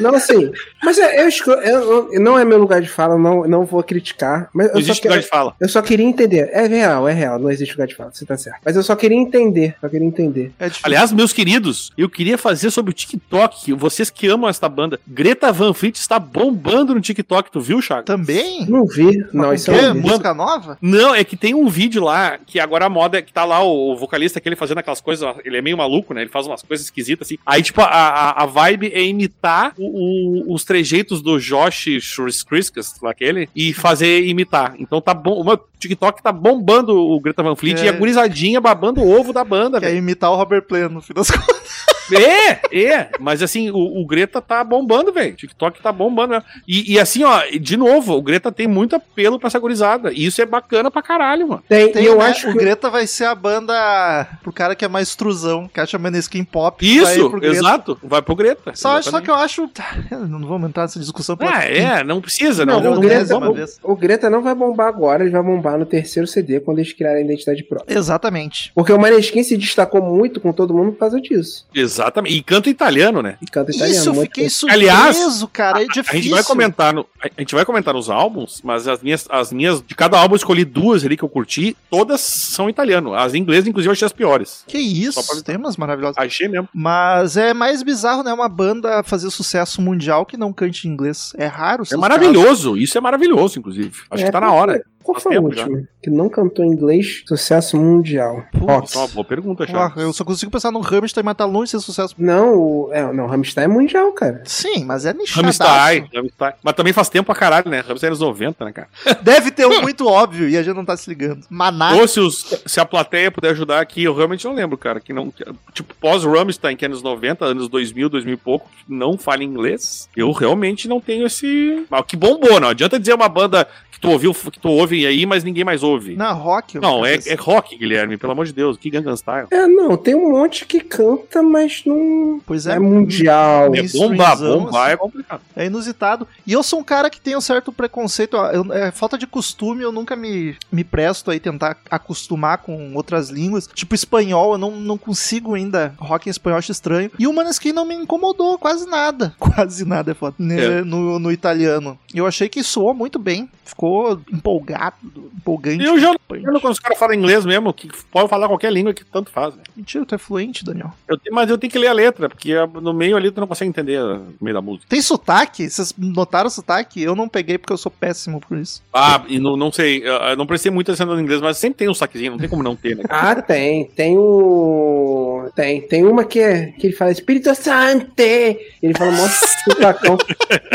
Não, assim. Mas é, eu, eu- eu- não é meu lugar de fala, eu não, não vou criticar. Mas Não eu só, existe lugar de fala. eu só queria entender. É real, é real. Não existe lugar de fala, você tá certo. Mas eu só queria entender. Só queria entender. É. Aliás, meus queridos, eu queria fazer sobre o TikTok. Vocês que amam esta banda. Greta Van Fleet está bombando no TikTok, tu viu, Chaco? Também? Não vi. Não, isso vi. Música nova? Não, é que tem um vídeo lá que agora a moda é que tá lá o, vocalista aquele fazendo aquelas coisas. Ele é meio maluco, né? Ele faz umas coisas esquisitas assim. Aí, tipo, a, a, a vibe é imitar o- o- os trejeitos do Josh Schriskas, lá aquele, e fazer imitar. Então tá bom. O meu TikTok tá bombando o Greta Van Fleet É. e a gurizadinha babando o ovo da banda, Que é velho. imitar o Robert Plant no fim das contas. É, é. Mas assim, o, o Greta tá bombando, velho. TikTok tá bombando mesmo. E, e assim, ó, de novo, o Greta tem muito apelo pra essa gurizada. E isso é bacana pra caralho, mano. Tem, Tem, e eu né? acho O que. Greta vai ser a banda pro cara que é mais truzão, que acha Maneskin pop. vai Isso, pro Greta. exato. Vai pro Greta. Só, só que eu acho. tá, Não vamos entrar nessa discussão. Ah, é, não precisa, não. Não, Não, o, não Greta, o- o Greta não vai bombar agora, ele vai bombar no terceiro CD quando eles criarem a identidade própria. Exatamente. Porque o Maneskin se destacou muito com todo mundo por causa disso. Exatamente. E canta italiano, né? E canta italiano. Isso eu fiquei surpreso, Aliás, cara. É A difícil. gente vai comentar no, a gente vai comentar nos álbuns, mas as minhas, as minhas de cada álbum eu escolhi duas ali que eu curti, todas são italiano. As inglesas inclusive eu achei as piores. Que isso, Só pra- temas maravilhosos. Achei mesmo. Mas é mais bizarro, né? Uma banda fazer sucesso mundial que não cante em inglês. É raro. É maravilhoso. Isso é maravilhoso, inclusive. Acho É, que tá na hora. Qual foi o já. último? Que não cantou em inglês, sucesso mundial. Putz. É uma boa pergunta. Thiago. Ah, eu só consigo pensar no Rammstein, mas tá longe de ser sucesso. Não, o, é, não, Rammstein é mundial, cara. Sim, mas é nichadaço. Rammstein, Rammstein. Mas também faz tempo pra caralho, né? Rammstein é anos 90, né, cara? Deve ter um muito óbvio e a gente não tá se ligando. Maná. Ou se, os- se a plateia puder ajudar aqui, eu realmente não lembro, cara. Que não, que- tipo, pós-Rammstein, que é anos 90, anos 2000, 2000 e pouco, que não fala inglês, eu realmente não tenho esse. Mas que bombou, não adianta dizer uma banda que tu ouviu, que tu ouve ouvem aí, mas ninguém mais ouve. Na rock. Não, é, assim. é rock, Guilherme, pelo amor de Deus. Que Gangnam Style. É, não, tem um monte que canta, mas não Pois é, é. mundial. É bombar, bombar assim. é complicado. É inusitado. E eu sou um cara que tem um certo preconceito. eu- é falta de costume, eu nunca me, me presto aí tentar acostumar com outras línguas. Tipo espanhol, eu não, não consigo ainda. Rock em espanhol acho estranho. E o Maneskin não me incomodou quase nada. Quase nada é foda. né, É. No, no italiano. Eu achei que soou muito bem. Ficou empolgado, empolgante. Eu já não, quando os caras falam inglês mesmo, que pode falar qualquer língua que tanto faz, né? Mentira, tu é fluente, Daniel. Eu tenho- mas eu tenho que ler a letra, porque no meio ali tu não consegue entender no meio da música. Tem sotaque? Vocês notaram o sotaque? Eu não peguei porque eu sou péssimo por isso. Ah, e não, não sei, eu, não prestei muito atenção no inglês, mas sempre tem um saquezinho, não tem como não ter, né? Ah, tem. Tem o. Tem. Tem uma que, é, que ele fala Espírito Santo! Ele fala mó sotacão.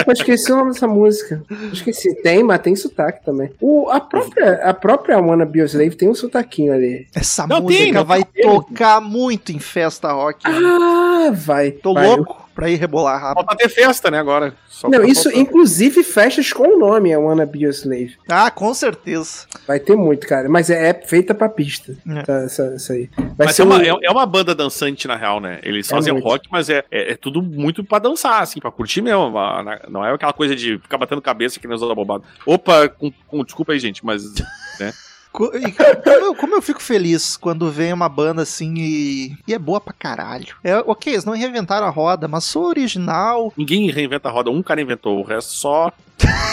Eu esqueci o nome dessa música. Eu esqueci. Tem, mas tem sotaque também. O, a, própria, a própria Wanna Be Your Slave tem um sotaquinho ali. Essa Não, música tem, vai tem. tocar muito em festa rock. Ah, vai. Tô vai. louco pra ir rebolar rápido. Falta ter festa, né, agora. Só Não, tá isso faltando. inclusive festas com o nome, a Wanna Be Your Slave. Ah, com certeza. Vai ter muito, cara. Mas é, é feita pra pista. É. tá, essa, essa aí. Vai Mas ser é uma, um- é, é uma banda dançante, na real, né? Eles É fazem muito. rock, mas é, é, é tudo muito pra dançar, assim, pra curtir mesmo. Na- Não é aquela coisa de ficar batendo cabeça que nem os da bobada. Opa, com, com- desculpa aí, gente, mas. E Como eu, como eu fico feliz quando vem uma banda assim e, e é boa pra caralho. É, ok, eles não reinventaram a roda, mas sou original. Ninguém reinventa a roda, um cara inventou, o resto só.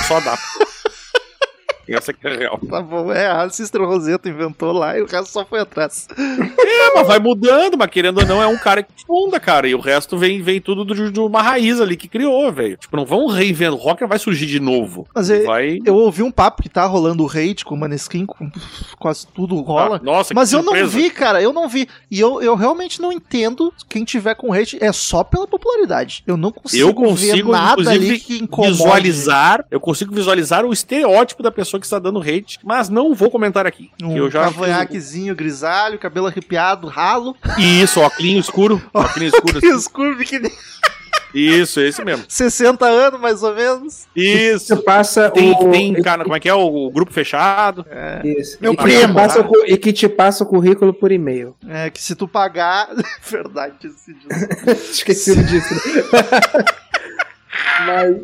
Só dá. Essa que é real. Tá bom, é, a Sister Rosetta inventou lá e o resto só foi atrás. É, mas vai mudando, mas querendo ou não, é um cara que funda, cara. E o resto vem, vem tudo do- de uma raiz ali que criou, velho. Tipo, não vão reinventar. O rock não vai surgir de novo. Mas é- Vai. eu ouvi um papo que tá rolando o hate com o Maneskin, com quase tudo rola. Ah, nossa, que Mas eu não surpresa. vi, cara, eu não vi. E eu, eu realmente não entendo quem tiver com hate é só pela popularidade. Eu não consigo, Eu consigo, ver nada ali que incomode. visualizar, eu consigo visualizar o estereótipo da pessoa que está dando hate, mas não vou comentar aqui. que Um eu já cavanhaquezinho grisalho, cabelo arrepiado, ralo. Isso, óculos escuro, óculos escuro. assim. Escuro, biquíni. Isso, esse mesmo. 60 anos, mais ou menos. Isso. Você passa Tem, o. tem cara, como é que é o, grupo fechado? Isso. Meu e, que primo. te passa o e que te passa o currículo por e-mail. É, que se tu pagar. Verdade, esse disso. Esqueci disso. Mas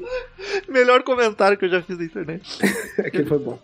Melhor comentário que eu já fiz na internet. aquele foi bom.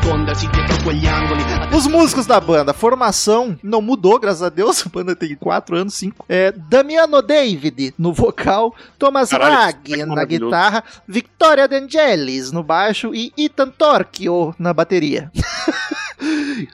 Nascondersi dietro quegli angoli. Os músicos da banda, formação não mudou, graças a Deus. A banda tem 4 anos, 5. É, Damiano David no vocal, Thomas Ragg que na guitarra, Victoria De Angelis no baixo e Ethan Torquio na bateria.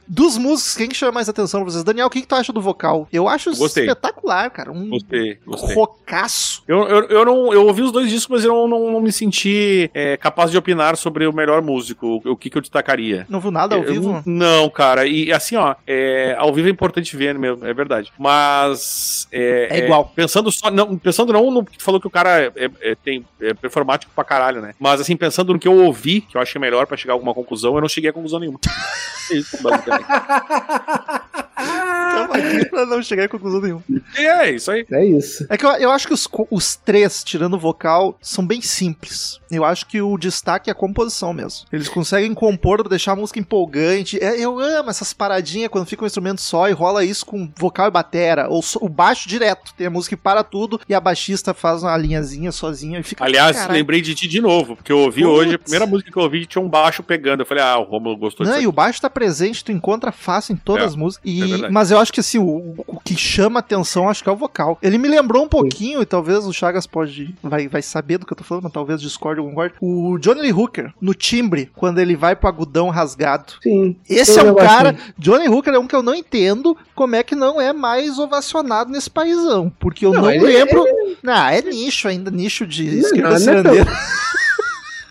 Dos músicos, quem que chama mais atenção pra vocês? Daniel, o que, que tu acha do vocal? Eu acho Gostei. espetacular, cara. Um Gostei, gostei. rocaço. Eu, eu, eu, não, eu ouvi os dois discos, mas eu não, não, não me senti é, capaz de opinar sobre o melhor músico, o, o que, que eu destacaria. Não viu nada ao Eu- vivo? Não, cara. E assim, ó, é, ao vivo é importante ver mesmo, é verdade. Mas. É igual. pensando só. Não, pensando não no que falou que o cara é, é- tem, é performático pra caralho, né? Mas assim, pensando no que eu ouvi, que eu achei melhor pra chegar a alguma conclusão, eu não cheguei a conclusão nenhuma. Isso, basicamente. Tamo aqui pra não chegar a conclusão nenhuma. é, isso aí. É isso. É que eu, eu acho que os, os três, tirando o vocal, são bem simples. Eu acho que o destaque é a composição mesmo. Eles conseguem compor, deixar a música empolgante. É, eu amo essas paradinhas quando fica um instrumento só e rola isso com vocal e batera. Ou so- o baixo direto. Tem a música que para tudo e a baixista faz uma linhazinha sozinha e fica. Aliás, Caralho. lembrei de ti de novo, porque eu ouvi Putz. hoje, a primeira música que eu ouvi tinha um baixo pegando. Eu falei, ah, o Romulo gostou Não, disso. e o baixo tá presente, tu encontra fácil em todas É, as músicas. E- é verdade. mas eu acho que assim, o, o que chama atenção acho que é o vocal. Ele me lembrou um pouquinho, e talvez o Chagas pode vai, vai saber do que eu tô falando, mas talvez discorde ou concorde. O Johnny Lee Hooker, no timbre, quando ele vai pro agudão rasgado. Sim. Esse é um cara. Johnny Hooker é um que eu não entendo como é que não é mais ovacionado nesse paizão. Porque eu não, Não, ele- lembro. Não, é nicho ainda, nicho de Não, esquerda não, não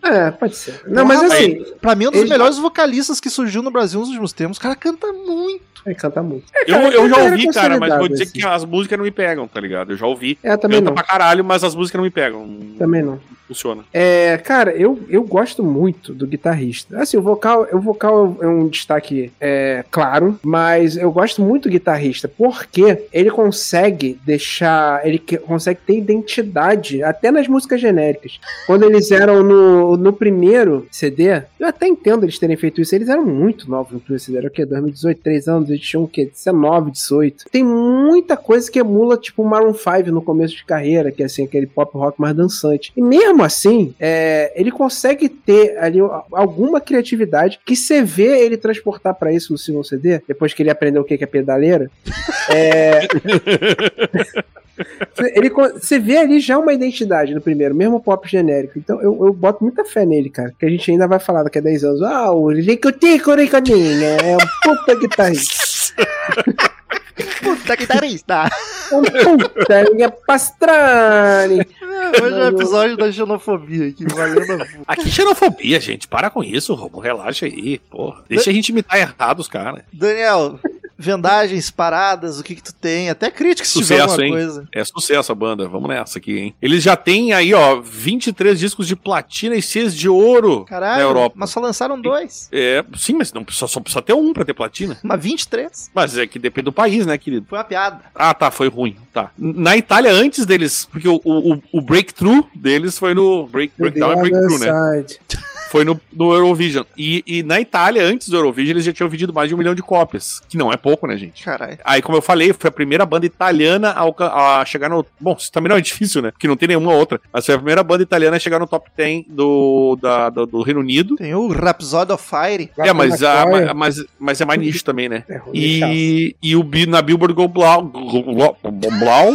é. É, pode ser. Não, mas assim, Pra mim, um dos Ele- melhores vocalistas que surgiu no Brasil nos últimos tempos. O cara canta muito. ele canta muito. Eu, eu já cara, ouvi, cara, mas vou dizer assim. que as músicas não me pegam, tá ligado? Eu já ouvi. É, também Canta não. pra caralho, mas as músicas não me pegam. Também não. Funciona. É, cara, eu, eu gosto muito do guitarrista. Assim, o vocal, o vocal é um destaque é, claro, mas eu gosto muito do guitarrista porque ele consegue deixar, ele consegue ter identidade até nas músicas genéricas. Quando eles eram no, no primeiro CD, eu até entendo eles terem feito isso, eles eram muito novos no primeiro CD, era o quê? 2018, 3 anos, eles tinham o quê? 19, 18. Tem muita coisa que emula, tipo, o Maroon 5 no começo de carreira, que é assim, aquele pop rock mais dançante. E mesmo assim, é, ele consegue ter ali alguma criatividade que você vê ele transportar pra isso no segundo CD, depois que ele aprendeu o que é pedaleira. É... ele, você vê ali já uma identidade no primeiro, mesmo pop genérico. Então eu, eu boto muita fé nele, cara. Que a gente ainda vai falar daqui a 10 anos. Ah, o Ricotico Ricotinho é um puta guitarrista. Puta guitarrista! Um puta linha pastrani. Hoje é o episódio da xenofobia aqui, valendo a. Aqui xenofobia, gente. Para com isso, Robo. Relaxa aí, porra. Deixa a gente imitar errado os caras. Daniel, vendagens, paradas, o que que tu tem? Até crítica se tiver Sucesso, alguma hein? coisa. É sucesso a banda. Vamos nessa aqui, hein? Eles já têm aí, ó, 23 discos de platina e 6 de ouro Caralho, na Europa. mas só lançaram dois. É, sim, mas não só, só precisa ter um pra ter platina. Mas 23? Mas é que depende do país, né, querido? Foi uma piada. Ah, tá, foi ruim. Tá. Na Itália, antes deles, porque o, o, o breakthrough deles foi no. Break, breakdown é breakthrough, né? Foi no, no Eurovision. E, e na Itália, antes do Eurovision, eles já tinham vendido mais de um milhão de cópias. Que não é pouco, né, gente? Caralho. Aí, como eu falei, foi a primeira banda italiana a, a chegar no. Bom, isso também não é difícil, né? Porque não tem nenhuma outra. Mas foi a primeira banda italiana a chegar no top 10 do, da, do, do Reino Unido. Tem o Rhapsody of Fire. É, mas, a, mas, mas é mais nicho também, né? É ruim, é. E, e o na Billboard Go Blau, Go- Go- Go- Blau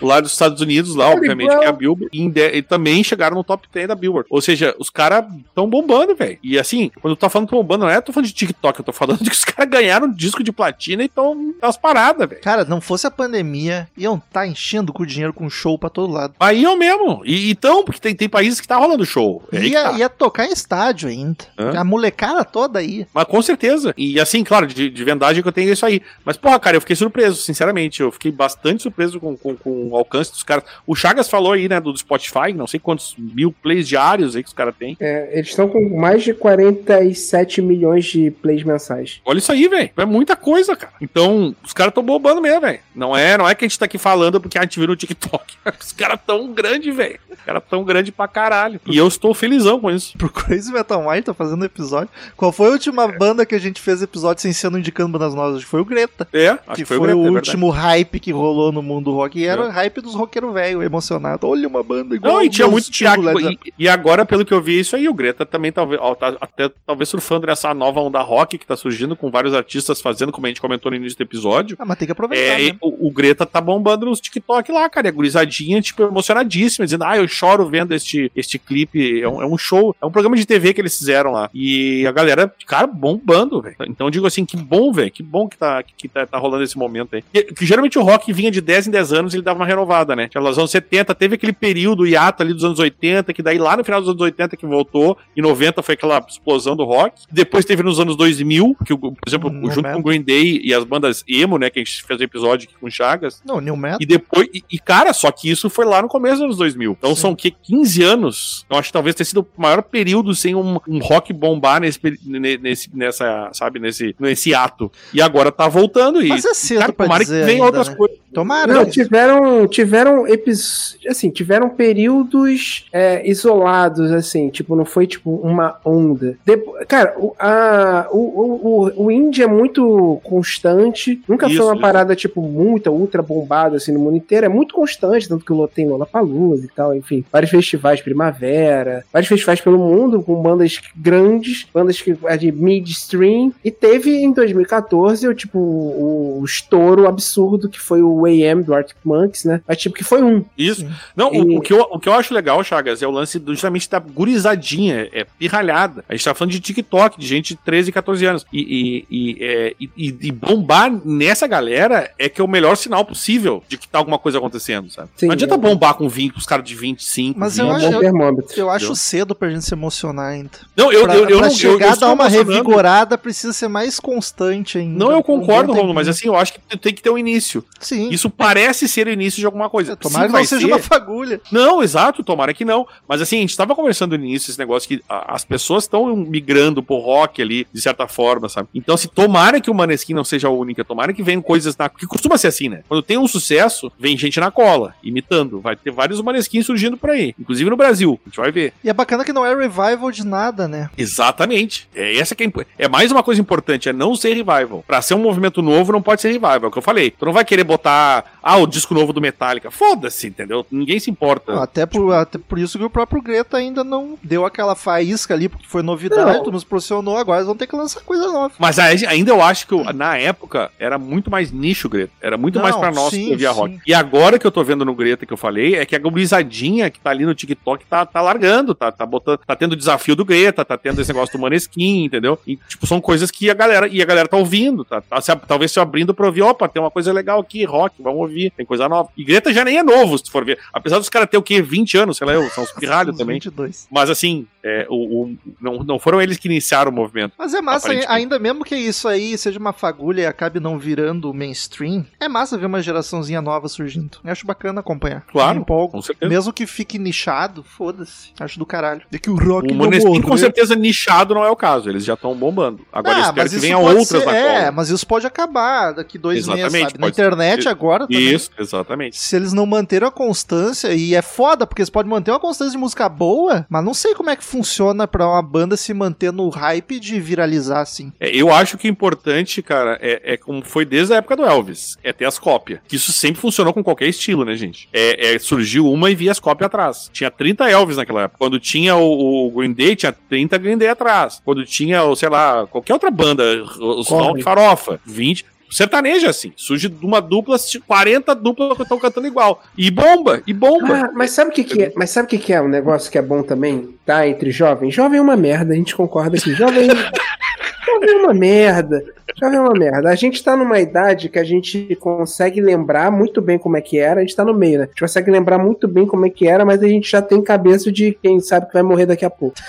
lá dos Estados Unidos, lá, obviamente, que é a Billboard, e, de- e também chegaram no top 10 da Billboard. Ou seja, os caras estão bombando, velho. E assim, quando eu tô falando bombando, não é eu tô falando de TikTok, eu tô falando de que os caras ganharam disco de platina e estão nas paradas, velho. Cara, não fosse a pandemia, iam tá enchendo com dinheiro com show pra todo lado. Aí eu mesmo. E então, porque tem, tem países que tá rolando show. É que Ia, tá. ia tocar em estádio ainda. Hã? A molecada toda aí. Mas com certeza. E assim, claro, de, de vendagem que eu tenho é isso aí. Mas, porra, cara, eu fiquei surpreso, sinceramente. Eu fiquei bastante surpreso com, com, com o alcance dos caras. O Chagas falou aí, né, do Spotify, não sei quantos mil plays diários aí que os caras têm. É, eles estão com mais de 47 milhões de plays mensais. Olha isso aí, velho. É muita coisa, cara. Então, os caras tão bombando mesmo, velho. Não é, não é que a gente tá aqui falando porque a gente viu no TikTok. Os caras tão grande, velho. Os caras tão grande pra caralho. E eu estou felizão com isso. Pro Crazy Metal Mind tá fazendo episódio. Qual foi a última banda que a gente fez episódio sem ser no indicando bandas novas? Foi o Greta. É, acho que que foi, foi, o Greta, é último hype que rolou no mundo rock. E era Hype dos roqueiros velho, emocionado. Olha uma banda igual. Não, e tinha muito Zeppelin. E, e agora, pelo que eu vi, isso aí. O Greta também talvez, tá até talvez surfando nessa nova onda rock que tá surgindo com vários artistas fazendo, como a gente comentou no início do episódio. Ah, mas tem que aproveitar, É, né? o, o Greta tá bombando nos TikTok lá, cara. E a gurizadinha, tipo, emocionadíssima, dizendo, ah, eu choro vendo este, este clipe. É um, é um show, é um programa de TV que eles fizeram lá. E a galera, cara, bombando, velho. Então eu digo assim, que bom, velho. Que bom que tá, que, tá, tá rolando esse momento aí. Que, que geralmente o rock vinha de 10 em 10 anos ele dava uma renovada, né? Tinha nos anos 70, teve aquele período hiato ali dos anos 80, que daí lá no final dos anos 80 que voltou, e 90 foi aquela explosão do rock. Depois teve nos anos 2000, que, o- por exemplo, No junto metal. com o Green Day e as bandas emo, né, que a gente fez um episódio aqui com o Chagas, Não, New Metal. e depois, e, e, cara, só que isso foi lá no começo dos anos 2000. Então Sim. são que 15 anos. Eu acho que talvez tenha sido o maior período sem um, um rock bombar nesse, nesse, nessa, sabe, nesse, nesse ato. E agora tá voltando e Mas é cedo cara, pra tomara dizer que venham ainda, outras né? coisas. Tomara. Não, tiveram, tiveram epis, assim, tiveram períodos é, isolados, assim, tipo, não foi tipo uma onda. Depo- cara, o, a, o, o, o, indie é muito constante, nunca Isso, foi uma isso. parada, tipo, muito, ultra bombada, assim, no mundo inteiro, é muito constante, tanto que o tem Lollapalooza e tal, enfim, vários festivais primavera, vários festivais pelo mundo, com bandas grandes, bandas que é de midstream, e teve em 2014 o tipo o, o estouro absurdo que foi o AM do Arctic Monkeys, né? Mas tipo que foi um. Isso. Não, E- o, o que eu, o que eu acho legal, Chagas, é o lance do- justamente da gurizadinha, é pirralhada. A gente tá falando de TikTok, de gente de 13, 14 anos. E, e, e, é, e- e- bombar nessa galera é que é o melhor sinal possível de que tá alguma coisa acontecendo, sabe? Sim, não adianta é. bombar com 20, os caras de 25. Mas 20. eu É um acho- bom termômetro. Eu acho cedo pra gente se emocionar ainda. Não, eu, pra, eu, eu, pra não- eu, chegar eu dar uma revigorada, precisa ser mais constante ainda. Não, eu concordo, Romulo, mas assim, eu acho que tem que ter um início. Sim. Isso parece ser o início de alguma coisa. Tomara Se que não seja ser- uma fagulha. Não, exato, tomara que não. Mas assim, a gente tava conversando no início esse negócio que a- as pessoas estão migrando pro rock ali, de certa forma, sabe? Então, se tomara que o Maneskin não seja a única, tomara que venham coisas na. Que costuma ser assim, né? Quando tem um sucesso, vem gente na cola, imitando. Vai ter vários Maneskin surgindo por aí. Inclusive no Brasil. A gente vai ver. E é bacana que não é revival de nada, né? Exatamente. É essa que é, é mais uma coisa importante, é não ser revival. Pra ser um movimento novo, não pode ser revival, é o que eu falei. Tu não vai querer botar, ah, o disco novo do Metallica. Foda-se, entendeu? Ninguém se importa. Até por, até por isso que o próprio Greta ainda não deu aquela faísca ali, porque foi novidade, Não. nos proporcionou, agora eles vão ter que lançar coisa nova. Mas ainda eu acho que o- na época era muito mais nicho, Greta. Era muito Não, mais pra nós sim, que ouvia rock. E agora que eu tô vendo no Greta que eu falei, é que a gurizadinha que tá ali no TikTok tá, tá largando, tá, tá botando, tá tendo o desafio do Greta, tá tendo esse negócio do Maneskin, entendeu? E, tipo, são coisas que a galera, e a galera tá ouvindo, tá, tá se- talvez se abrindo pra ouvir, opa, tem uma coisa legal aqui, rock, vamos ouvir, tem coisa nova. E Greta já nem é novo, se tu for ver. Apesar dos caras ter o quê? 20 anos, sei lá, eu, são os pirralhos também. 22. Mas assim, é, o, o- não, não foram eles que iniciaram o movimento. Mas é massa, ainda mesmo que isso aí seja uma fagulha e acabe não virando mainstream, é massa ver uma geraçãozinha nova surgindo. Eu acho bacana acompanhar. Claro, com certeza. Mesmo que fique nichado, foda-se. Acho do caralho. De que o rock O não Maneskin, com certeza, nichado não é o caso. Eles já estão bombando. Agora eu Ah, espero mas que venham outras ser- na É, cola. mas isso pode acabar daqui dois meses, Exatamente, sabe? Na pode ser. internet agora também. Isso, exatamente. Se eles não manterem a constância, e é foda, porque eles podem manter uma constância de música boa, mas não sei como é que funciona pra uma banda se manter no hype de viralizar assim. É, eu acho que o importante, cara, é, é como foi desde a época do Elvis. É ter as cópias. Que isso sempre funcionou com qualquer estilo, né, gente? É, é, surgiu uma e via as cópias atrás. Tinha 30 Elvis naquela época. Quando tinha o, o Green Day, tinha 30 Green Day atrás. Quando tinha, o, sei lá, qualquer outra banda, os Farofa, 20. Sertanejo, é assim. Surge de uma dupla, 40 duplas que estão cantando igual. E bomba, e bomba. Ah, mas sabe o que, que é? Mas sabe o que, que é um negócio que é bom também? Tá entre jovens? Jovem é uma merda, a gente concorda aqui. Jovem, jovem é uma merda. Jovem é uma merda. A gente tá numa idade que a gente consegue lembrar muito bem como é que era. A gente tá no meio, né? A gente consegue lembrar muito bem como é que era, mas a gente já tem cabeça de quem sabe que vai morrer daqui a pouco.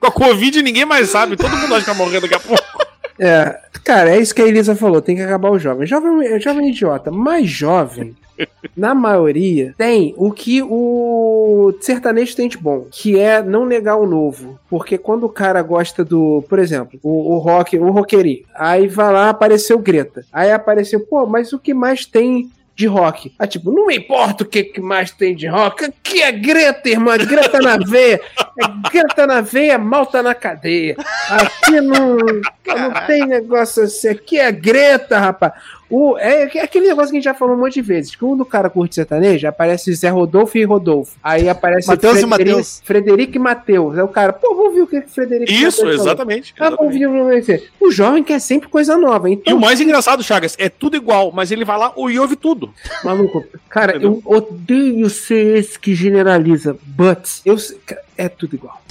Com a Covid ninguém mais sabe. Todo mundo acha que vai morrer daqui a pouco. É, cara, é isso que a Elisa falou, tem que acabar o jovem. Jovem, jovem é idiota, mais jovem, na maioria, tem o que o sertanejo tem de bom, que é não negar o novo. Porque quando o cara gosta do, por exemplo, o, o rock, o roqueirinho, aí vai lá, apareceu Greta. Aí apareceu, pô, mas o que mais tem de rock. Ah, tipo, não me importa o que, que mais tem de rock. Aqui é Greta, irmã. Greta na veia. É Greta na veia, malta na cadeia. Aqui não, não tem negócio assim. Aqui é Greta, rapaz. O, é, é aquele negócio que a gente já falou um monte de vezes. Que quando o cara curte sertanejo, aparece Zé Rodolfo e Rodolfo. Aí aparece Mateus e Frederico- Mateus. Frederico e Mateus. Aí o cara, pô, vamos ver o que que Frederico e Isso, Mateus falou. exatamente. Ah, vamos exatamente. ver, vamos ver. O jovem quer sempre coisa nova. E Então, o mais engraçado, Chagas, é tudo igual, mas ele vai lá e ouve tudo. Maluco, cara, eu odeio ser esse que generaliza, but eu é tudo igual.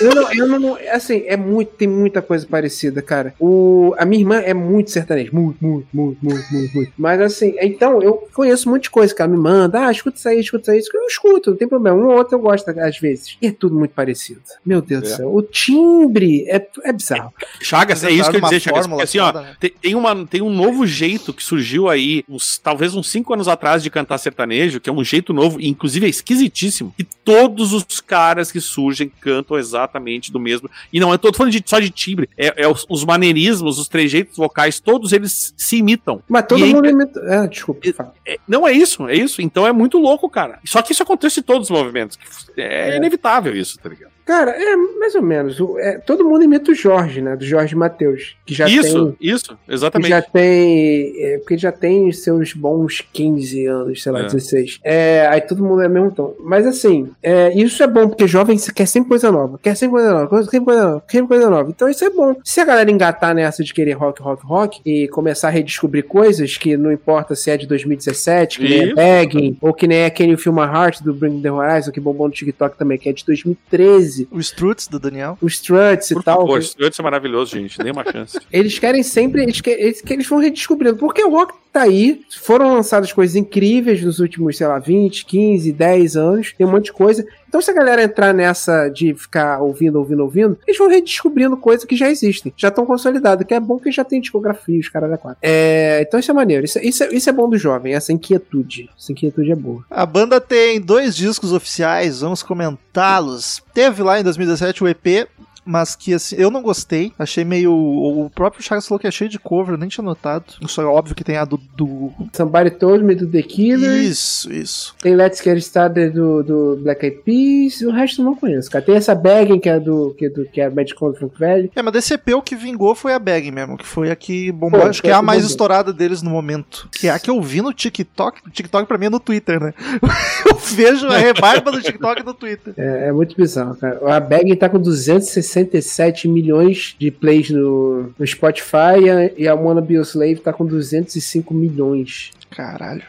Eu não, eu não, assim, é muito, tem muita coisa parecida, cara. O, a minha irmã é muito sertaneja, muito, muito, muito, muito, muito, muito. Mas assim, então eu conheço um monte de coisa, cara, me manda, ah, escuta isso aí, escuta isso aí, eu escuto, não tem problema. Um ou outro eu gosto às vezes. E é tudo muito parecido. Meu Deus do É. céu, o timbre é, é bizarro. Chagas, é isso que eu ia Uma dizer, Chagas. Porque assim, ó, né? tem, uma, tem um novo jeito que surgiu aí, uns, talvez uns cinco anos atrás, de cantar sertanejo, que é um jeito novo, e inclusive é esquisitíssimo. E todos os caras que surgem cantam exatamente do mesmo. E não, eu tô falando de, só de timbre, é, é os, os maneirismos, os trejeitos vocais, todos eles se imitam. Mas todo E aí- mundo imita. Ah, desculpa, fala. É, não é isso, é isso. Então é muito louco, cara. Só que isso acontece em todos os movimentos. É, É. inevitável isso, tá ligado? Cara, é mais ou menos. É, todo mundo imita o Jorge, né? Do Jorge Matheus. Que já isso, tem. isso, que exatamente. já tem. É, porque já tem seus bons 15 anos, sei lá, É. 16. É, aí todo mundo é mesmo tom. Mas assim, é, isso é bom, porque jovem quer sempre coisa nova. Quer sempre coisa nova, sempre coisa nova, sempre coisa nova. Então isso é bom. Se a galera engatar nessa de querer rock, rock, rock e começar a redescobrir coisas que não importa se é de 2017, que nem é Isso. Begging, ou que nem é Feel My Heart do Bring The Horizon, que bombou no TikTok também, que é de 2013. O Struts do Daniel. Os Struts Por e tal. favor, que- isso é maravilhoso, gente. Nem uma chance. eles querem sempre. Eles, que- eles, que eles vão redescobrindo. Porque o rock tá aí. Foram lançadas coisas incríveis nos últimos, sei lá, 20, 15, 10 anos. Tem um monte de coisa. Então, se a galera entrar nessa de ficar ouvindo, ouvindo, ouvindo, eles vão redescobrindo coisas que já existem. Já estão consolidadas. Que é bom que já tem discografia, os caras da quatro. É, então, isso é maneiro. Isso, isso, é, isso é bom do jovem, essa inquietude. Essa inquietude é boa. A banda tem dois discos oficiais, vamos comentá-los. Teve lá em 2017 o EP, mas que assim, eu não gostei. Achei meio. O próprio Chagas falou que é cheio de cover, eu nem tinha notado. Só é óbvio que tem a do. do... Somebody Told Me do The Killer. Isso, isso. Tem Let's Get Started do, do Black Eyed Peas. O resto eu não conheço, cara. Tem essa Bagging, que é do que, é do, que é Mad Contra Frank Velho. É, mas desse EP o que vingou foi a Bag mesmo, que foi a que bombou. Pô, acho que é a mais bombou. estourada deles no momento. Que é a que eu vi no TikTok. TikTok pra mim é no Twitter, né? vejo a rebarba do TikTok no Twitter. É, é muito bizarro, cara. A Bag tá com 267 milhões de plays no, no Spotify e a, e a Wanna Be a Slave tá com 205 milhões. Caralho.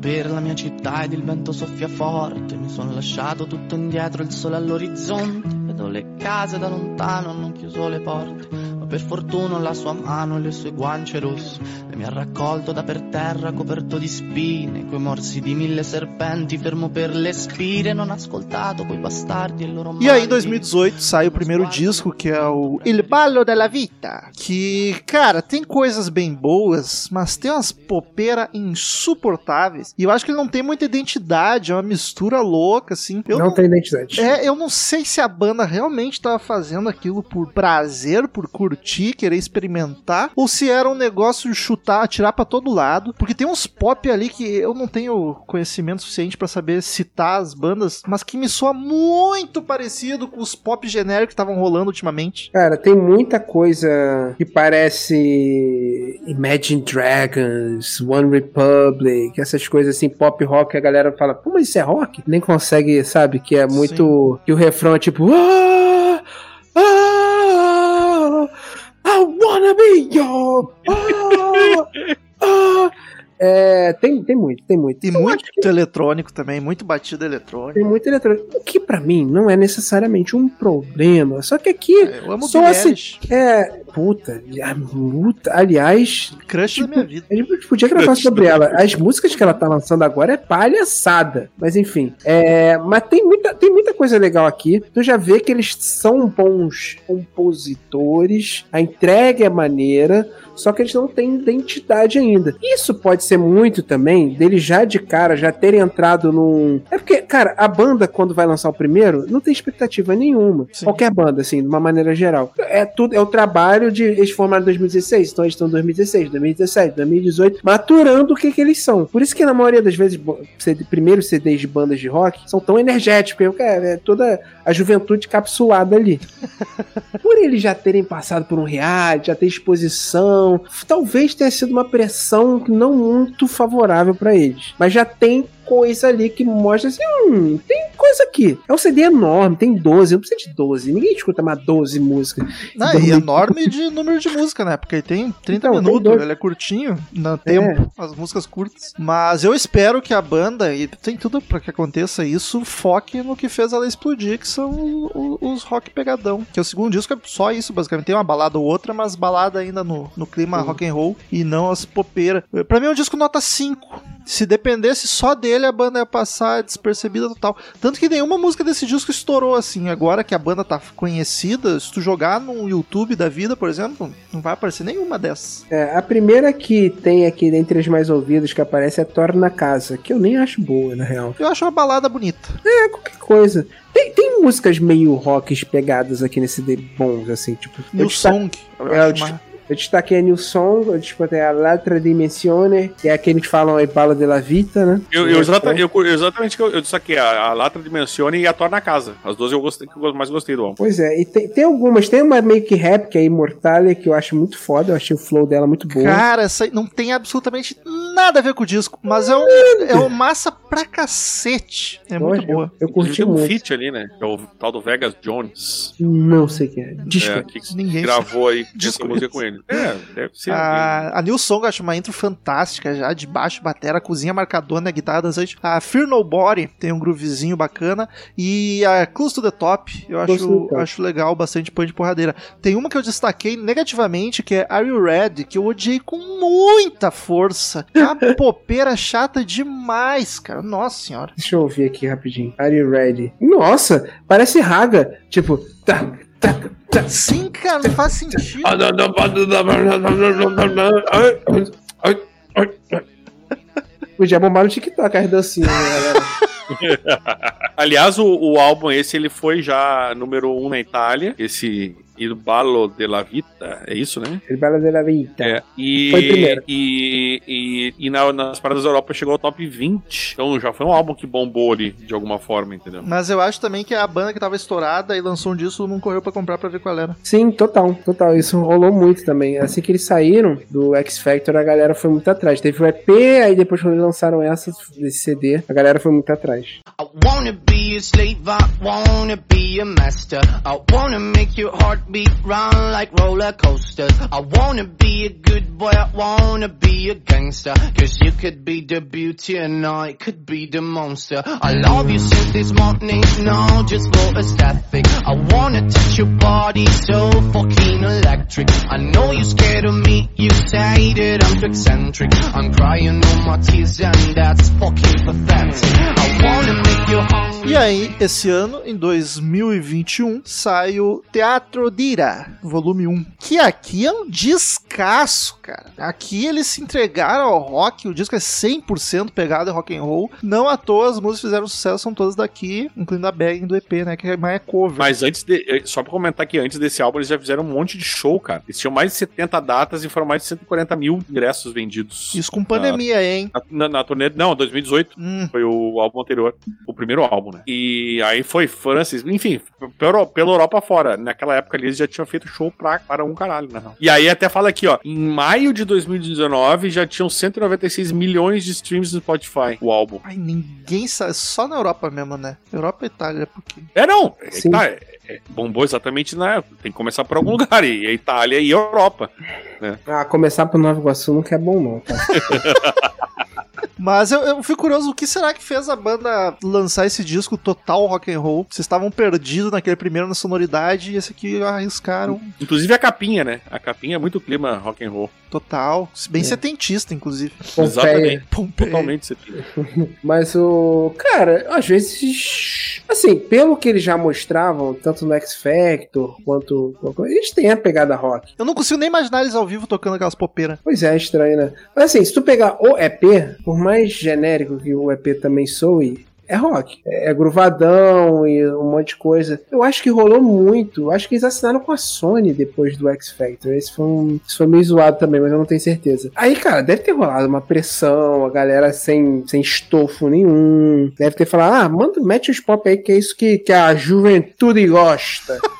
Per la mia città ed il vento soffia forte. Mi sono lasciato tutto indietro, il sole all'orizzonte. Vedo le case da lontano, non chiuso le porte. Per fortuna la sua mano e le sue guance rosse. E mi ha raccolto da per terra coperto di spine. Coi morsi di mille serpenti, fermo per le spire. Non ascoltato quei bastardi e il loro E aí, em male 2018, sai o primeiro disco, que é o Il Ballo della Vita. Que, cara, tem coisas bem boas, mas tem umas popeiras insuportáveis. E eu acho que ele não tem muita identidade, é uma mistura louca, assim. Eu não, tem identidade. É, eu não sei se a banda realmente tava fazendo aquilo por prazer, por curtir, querer experimentar, ou se era um negócio de chutar, atirar pra todo lado. Porque tem uns pop ali que eu não tenho conhecimento suficiente pra saber citar as bandas, mas que me soa muito parecido com os pop genéricos que estavam rolando ultimamente. Cara, tem muita coisa que parece Imagine Dragons, One Republic, essas coisas assim, pop rock, a galera fala, pô, mas isso é rock? Nem consegue, sabe, que é muito. Que o refrão é tipo. Ah, ah, I Ah, ah. É, tem, tem muito, tem muito. E muito que eletrônico também, muito batida eletrônica. Tem muito eletrônico. O que pra mim não é necessariamente um problema. Só que aqui. Eu amo Só assim- É. Puta, a. Aliás, crush da minha vida. a gente podia gravar sobre ela. As músicas que ela tá lançando agora é palhaçada. Mas enfim. É, mas tem muita, tem muita coisa legal aqui. Tu já vê que eles são bons compositores. A entrega é maneira. Só que eles não têm identidade ainda. Isso pode ser muito também deles já de cara já terem entrado num. É porque, cara, a banda, quando vai lançar o primeiro, não tem expectativa nenhuma. Sim. Qualquer banda, assim, de uma maneira geral. É tudo, é o trabalho de. Eles formaram em 2016, então eles estão em 2016, 2017, 2018, maturando o que, que eles são. Por isso que na maioria das vezes, CD, primeiros CDs de bandas de rock são tão energéticos, porque é, é toda a juventude capsulada ali. Por eles já terem passado por um reality, já ter exposição, talvez tenha sido uma pressão não muito favorável pra eles. Mas já tem coisa ali que mostra assim, hum, tem coisa aqui. É um CD enorme, tem 12, não precisa de 12, ninguém escuta mais 12 músicas. Não, Então, e enorme de número de música, né? Porque tem 30 Então, tem minutos, dois. ele é curtinho, no tempo, as músicas curtas. Mas eu espero que a banda, e tem tudo pra que aconteça isso, foque no que fez ela explodir, que são os rock pegadão. Que o segundo disco é só isso, basicamente. Tem uma balada ou outra, mas balada ainda no, no clima Sim. rock and roll e não as popeiras. Pra mim é um disco nota 5. Se dependesse só dele, a banda ia passar despercebida total. Tanto que nenhuma música desse disco estourou assim. Agora que a banda tá conhecida, se tu jogar no YouTube da vida, por exemplo, não vai aparecer nenhuma dessas. É, a primeira que tem aqui dentre as mais ouvidas que aparece é Torna na Casa, que eu nem acho boa, na real. Eu acho uma balada bonita. É, qualquer coisa. Tem, tem músicas meio rocks pegadas aqui nesse CD bons, assim, tipo. New destaco- Song. É, eu uma- Eu destaquei a New Song, eu destaquei a L'altra Dimensione, que é aquele que falam aí Bala de la Vita, né? Eu, eu exata- eu- eu- exatamente que eu, eu destaquei a, a Latra Dimensione e a Thor na Casa. As duas eu gostei, que eu mais gostei do álbum. Pois é, e tem, tem algumas, tem uma meio que rap, que é a Immortalia, que eu acho muito foda, eu achei o flow dela muito bom. Cara, essa não tem absolutamente nada a ver com o disco, mas é um, é um massa pra cacete. É muito eu, boa. eu curti Tem um muito. feat ali, né? Que é o tal do Vegas Jones. Não sei quem é. É, Desculpa. que Ninguém gravou aí essa Desconheço. música com ele. É, deve ser. A, a New Song eu acho uma intro fantástica já, de baixo, batera, cozinha marcadona, guitarra dançante. A Fear Nobody tem um groovezinho bacana. E a Close to the Top eu acho, Top. acho legal, bastante punch de porradeira. Tem uma que eu destaquei negativamente, que é Are You Ready? Que eu odiei com muita força. É uma popeira chata demais, cara. Nossa senhora. Deixa eu ouvir aqui rapidinho. Are you ready? Nossa, parece raga. Tipo, tá, tá. Sim, cara, não faz sentido. Podia bombar no TikTok as dancinhas, né, galera? Aliás, o, o álbum esse ele foi já número um na Itália. Esse Il Ballo della Vita, é isso, né? El Bala de la Vita. É. E, Foi primeiro. e, e, e na- nas paradas da Europa chegou ao top 20. Então já foi um álbum que bombou ali de alguma forma, entendeu? Mas eu acho também que a banda que tava estourada e lançou um disco não correu pra comprar pra ver qual era. Sim, total, total. Isso rolou muito também. Assim que eles saíram do X Factor, a galera foi muito atrás. Teve o EP, aí depois quando eles lançaram essa, desse CD, a galera foi muito atrás. I wanna be a slave, I wanna be a master. I wanna make your heartbeat run like roller coasters. I wanna be a good boy, I wanna be a gangster. Cause you could be the beauty and I could be the monster. I love you since this morning, no, just for aesthetic. I wanna touch your body so fucking electric. I know you're scared of me, you say that I'm too eccentric. I'm crying all my tears and that's fucking pathetic. I wanna make you hungry. E aí, esse ano, em 2021, um, sai o Teatro Volume 1. Que aqui é um descasso, cara. Aqui eles se entregaram ao rock, o disco é 100% pegado em rock and roll. Não à toa as músicas fizeram sucesso, são todas daqui, incluindo a bag do EP, né, que é mais cover. Mas antes de. eh, Só pra comentar que antes desse álbum eles já fizeram um monte de show, cara. Eles tinham mais de 70 datas e foram mais de 140 mil ingressos vendidos. Isso com pandemia, hein? Na, na, na turnê. Não, 2018. Hum, Foi o álbum anterior. O primeiro álbum, né? E aí foi Francis. Enfim, pela, pela Europa fora. Naquela época ali eles já tinham feito show pra, para um caralho, na real. E aí até fala aqui, ó. Em maio de 2019 já tinham 196 milhões de streams no Spotify, o álbum. ai, ninguém sabe, só na Europa mesmo, né? Europa e Itália, porque... É, não. É, Sim. tá, é, é, bombou exatamente na. Tem que começar por algum lugar. E a Itália e a Europa. Ah, começar pro Nova Iguaçu não é bom, não, tá? Mas eu, eu fico curioso, o que será que fez a banda lançar esse disco total rock and roll? Vocês estavam perdidos naquele primeiro na sonoridade e esse aqui arriscaram Inclusive a capinha, né? A capinha é muito clima rock and roll. Total, bem setentista, inclusive. Pompeia. Exatamente. Pompeia. Totalmente aqui. Mas o. Cara, às vezes. Assim, pelo que eles já mostravam, tanto no X Factor quanto. Eles têm a pegada rock. Eu não consigo nem imaginar eles ao vivo tocando aquelas popeiras. Pois é, é estranho, né? Mas assim, se tu pegar o EP, por mais genérico que o EP também soe, é rock. É, é gruvadão e um monte de coisa. Eu acho que rolou muito. Eu acho que eles assinaram com a Sony depois do X Factor. Esse foi, um, isso foi meio zoado também, mas eu não tenho certeza. Aí, cara, deve ter rolado uma pressão, a galera sem, sem estofo nenhum. Deve ter falado, ah, manda, mete os pop aí, que é isso que, que a juventude gosta.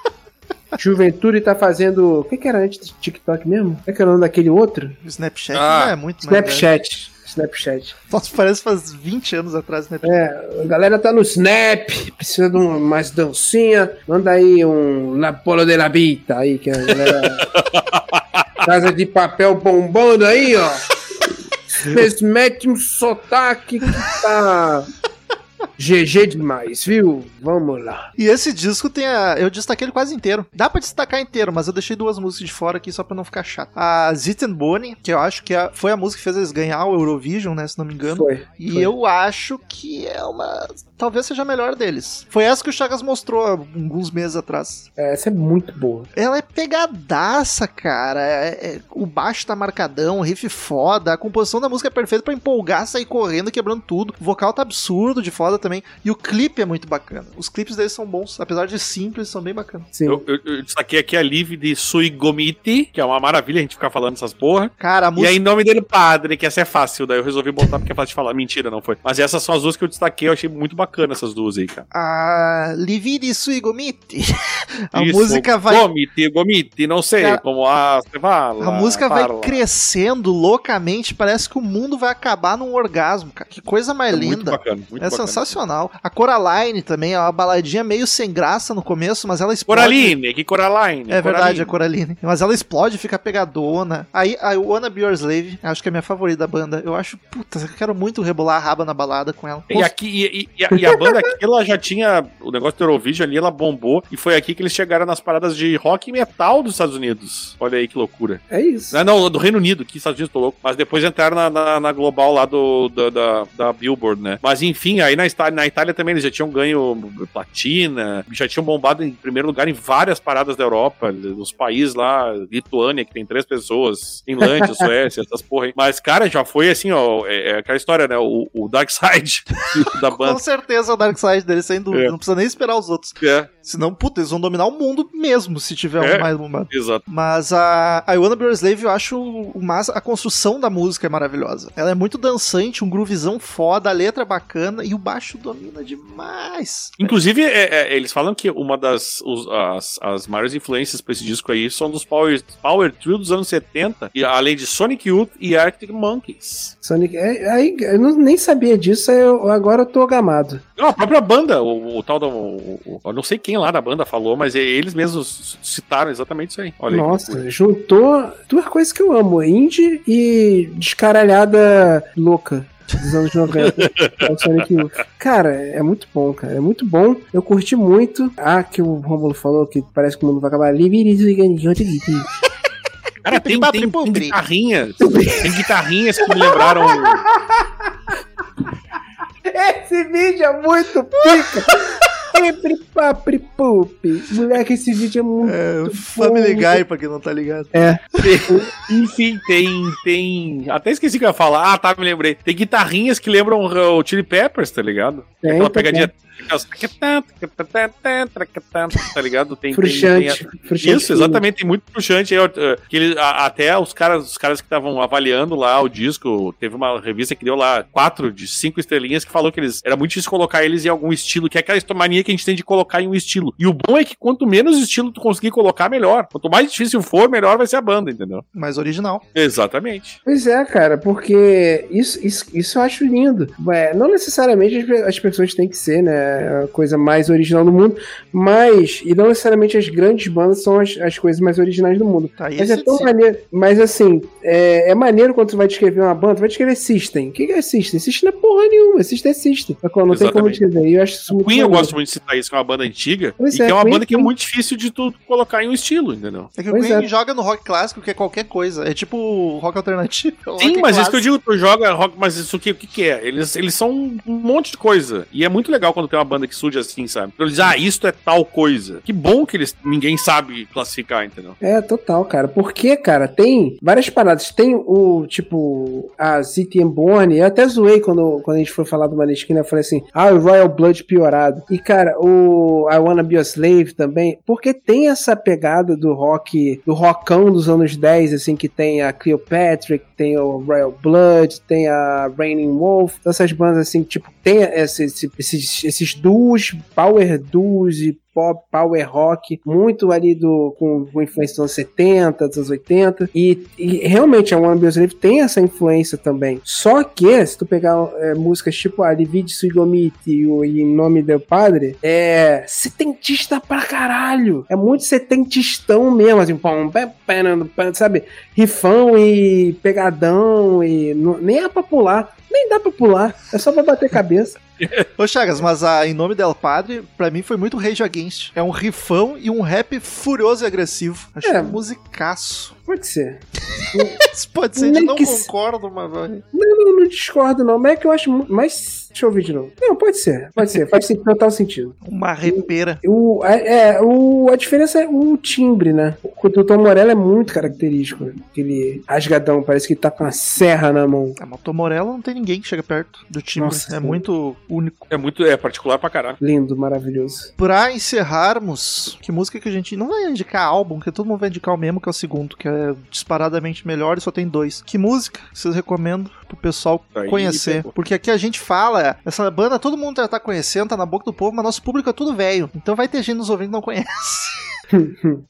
Juventude tá fazendo. O que, que era antes do TikTok mesmo? O que, que era o nome daquele outro? Snapchat Ah, é muito. Snapchat. Snapchat. Nossa, parece faz 20 anos atrás, né? É, a galera tá no Snap, precisa de uma, mais dancinha. Manda aí um La Polo de la Vita aí, que a galera. Casa de papel bombando aí, ó. Vocês metem um sotaque que tá. GG demais, viu? Vamos lá. E esse disco tem a. Eu destaquei ele quase inteiro. Dá pra destacar inteiro, mas eu deixei duas músicas de fora aqui só pra não ficar chato. A Zitten Bonnie, que eu acho que é- foi a música que fez eles ganhar o Eurovision, né? Se não me engano. Foi. E foi. eu acho que é uma. Talvez seja a melhor deles. Foi essa que o Chagas mostrou há alguns meses atrás. É, Essa é muito boa. Ela é pegadaça, cara. É- é- o baixo tá marcadão, o riff foda, a composição da música é perfeita pra empolgar, sair correndo, quebrando tudo. O vocal tá absurdo de foda também. E o clipe é muito bacana. Os clipes deles são bons, apesar de simples, são bem bacanas. Sim. Eu, eu, eu destaquei aqui a Live de Suigomiti, que é uma maravilha a gente ficar falando essas porra. Cara, a E música. aí, em nome dele, padre, que essa é fácil. Daí eu resolvi botar porque é fácil de falar. Mentira, não foi. Mas essas são as duas que eu destaquei. Eu achei muito bacana essas duas aí, cara. A Liviri Suigomiti. A Isso, música vai. Gomiti, Gomiti, não sei Cara, como a, você fala. A música vai fala. crescendo loucamente, parece que o mundo vai acabar num orgasmo, cara. Que coisa mais É muito linda. bacana, muito é bacana. sensacional. A Coraline também é uma baladinha meio sem graça no começo, mas ela explode. Coraline, que Coraline. É verdade, Coraline. a Coraline. Mas ela explode, fica pegadona. Aí a Wanna Be Your Slave, acho que é a minha favorita da banda. Eu acho, puta, eu quero muito rebolar a raba na balada com ela. E, aqui, e, e- e a, banda aqui, ela já tinha. O negócio do Eurovision ali, ela bombou. E foi aqui que eles chegaram nas paradas de rock e metal dos Estados Unidos. Olha aí que loucura. É isso. Não, não, do Reino Unido, que Estados Unidos tô louco. Mas depois entraram na, na, na global lá do, da, da, da Billboard, né? Mas enfim, aí na Itália, na Itália também eles já tinham ganho platina, já tinham bombado em primeiro lugar em várias paradas da Europa, nos países lá, Lituânia, que tem três pessoas, Finlândia, Suécia, essas porra aí. Mas, cara, já foi assim, ó, é, é aquela história, né? O, o Dark Side da Com banda. Certeza o Dark Side dele, sem dúvida. É. Não precisa nem esperar os outros. É, Senão, puta, eles vão dominar o mundo mesmo se tiver É. um mais bombado. exato. Mas a, a I Wanna Be Your Slave, eu acho o massa, a construção da música é maravilhosa. Ela é muito dançante, um groovizão foda, a letra é bacana e o baixo domina demais. Inclusive, é, é, eles falam que uma das os- as, as maiores influências pra esse disco aí são dos Power, Power Trio dos anos 70, e, além de Sonic Youth e Arctic Monkeys. Sonic. é- aí, eu não- nem sabia disso, eu, agora eu tô gamado. Não, a própria banda, o, o tal da. o- o- eu não sei quem lá da banda falou, mas eles mesmos citaram exatamente isso aí. Olha aí. Nossa, juntou duas coisas que eu amo: indie e descaralhada louca. Dos anos 90, é o Sonic Youth. Cara, é muito bom, cara. É muito bom. Eu curti muito. Ah, que o Romulo falou que parece que o mundo vai acabar. Cara, tem, tem, tem Pupri. guitarrinhas. Tem guitarrinhas que me lembraram. Esse vídeo é muito pica. Sempre papri pupi. Moleque, esse vídeo é muito. É, Family. Guy, pra quem não tá ligado. Enfim, tem. tem. Até esqueci o que eu ia falar. Ah, tá, me lembrei. Tem guitarrinhas que lembram o Chili Peppers, tá ligado? Tem, Aquela tem, pegadinha. aquelas- Tá ligado? Tem, tem- Fruxante. tem- fruxante Isso, exatamente, tem muito ó, eh, que ele- a- até os caras, os caras que estavam avaliando lá o disco, teve uma revista que deu lá quatro de cinco estrelinhas que falou que eles era muito difícil colocar eles em algum estilo, que é aquela mania que a gente tem de colocar em um estilo. E o bom é que quanto menos estilo tu conseguir colocar, melhor. Quanto mais difícil for, melhor vai ser a banda, entendeu? Mais original. Exatamente. Pois é, cara, porque isso, isso, isso eu acho lindo. Não necessariamente as pessoas têm que ser, né, a coisa mais original do mundo, mas, e não necessariamente as grandes bandas são as, as coisas mais originais do mundo. Tá, Mas é tão maneiro, mas assim, é, é maneiro quando tu vai descrever uma banda, tu vai descrever System. O que que é System? System não é porra nenhuma, System é System. Não tem como Exatamente. e eu acho isso O muito Queen eu gosto muito de citar isso, que é uma banda antiga, Pois e é, que é uma Queen banda que é muito difícil de tu colocar em um estilo, entendeu? É que o Queen é. joga no rock clássico, que é qualquer coisa. É tipo rock alternativo. Sim, rock mas isso que eu clássico. digo, tu joga rock, mas isso que, o que, que é? Eles, eles são um monte de coisa. E é muito legal quando tem uma banda que surge assim, sabe? Então eles ah, isto é tal coisa. Que bom que eles ninguém sabe classificar, entendeu? É, total, cara. Porque, cara, tem várias paradas. Tem o, tipo, a Zity Born. Eu até zoei quando, quando a gente foi falar do Maneskin? Eu falei assim, ah, o Royal Blood piorado. E, cara, o I Wanna Be a Slave também. Porque tem essa pegada do rock, do rockão dos anos 10, assim, que tem a Cleopatra, tem o Royal Blood, tem a Raining Wolf. Então, essas bandas, assim, tipo, tem esse- esse- esses, esses duos, power duos e pop, power rock, muito ali do com, com influência dos anos 70, dos anos 80. E, e realmente a One Bills Live tem essa influência também. Só que, se tu pegar é, músicas tipo a Divide Suigomiti e o Em Nome do Padre, é setentista pra caralho. É muito setentistão mesmo, assim, pé, pé, sabe? Rifão e pegadão e não- nem é pra pular. Nem dá pra pular, é só pra bater cabeça. Ô Chagas, mas a Em Nome del Padre, pra mim foi muito Rage Against. É um rifão e um rap furioso e agressivo. Acho É. um musicaço. Pode ser. Isso pode ser, Nem não que concordo, mas vai. Não, não, não discordo, não. Mas é que eu acho. Mas. Deixa eu ouvir de novo. Não, pode ser. Pode ser. Faz total sentido. Uma repeira. O, é, é, o, a diferença é o timbre, né? O do Tom Morello é muito característico. né? Aquele rasgadão, parece que ele tá com uma serra na mão. A Motomorella não tem ninguém que chega perto do timbre. Nossa, é sim. muito único. É muito, é particular pra caralho. Lindo, maravilhoso. Pra encerrarmos, que música que a gente não vai indicar álbum, porque todo mundo vai indicar o mesmo, que é o segundo, que é disparadamente melhor e só tem dois. Que música vocês recomendam pro pessoal Aí, conhecer? pegou. Porque aqui a gente fala, essa banda todo mundo já tá conhecendo, tá na boca do povo, mas nosso público é tudo velho. Então vai ter gente nos ouvindo que não conhece.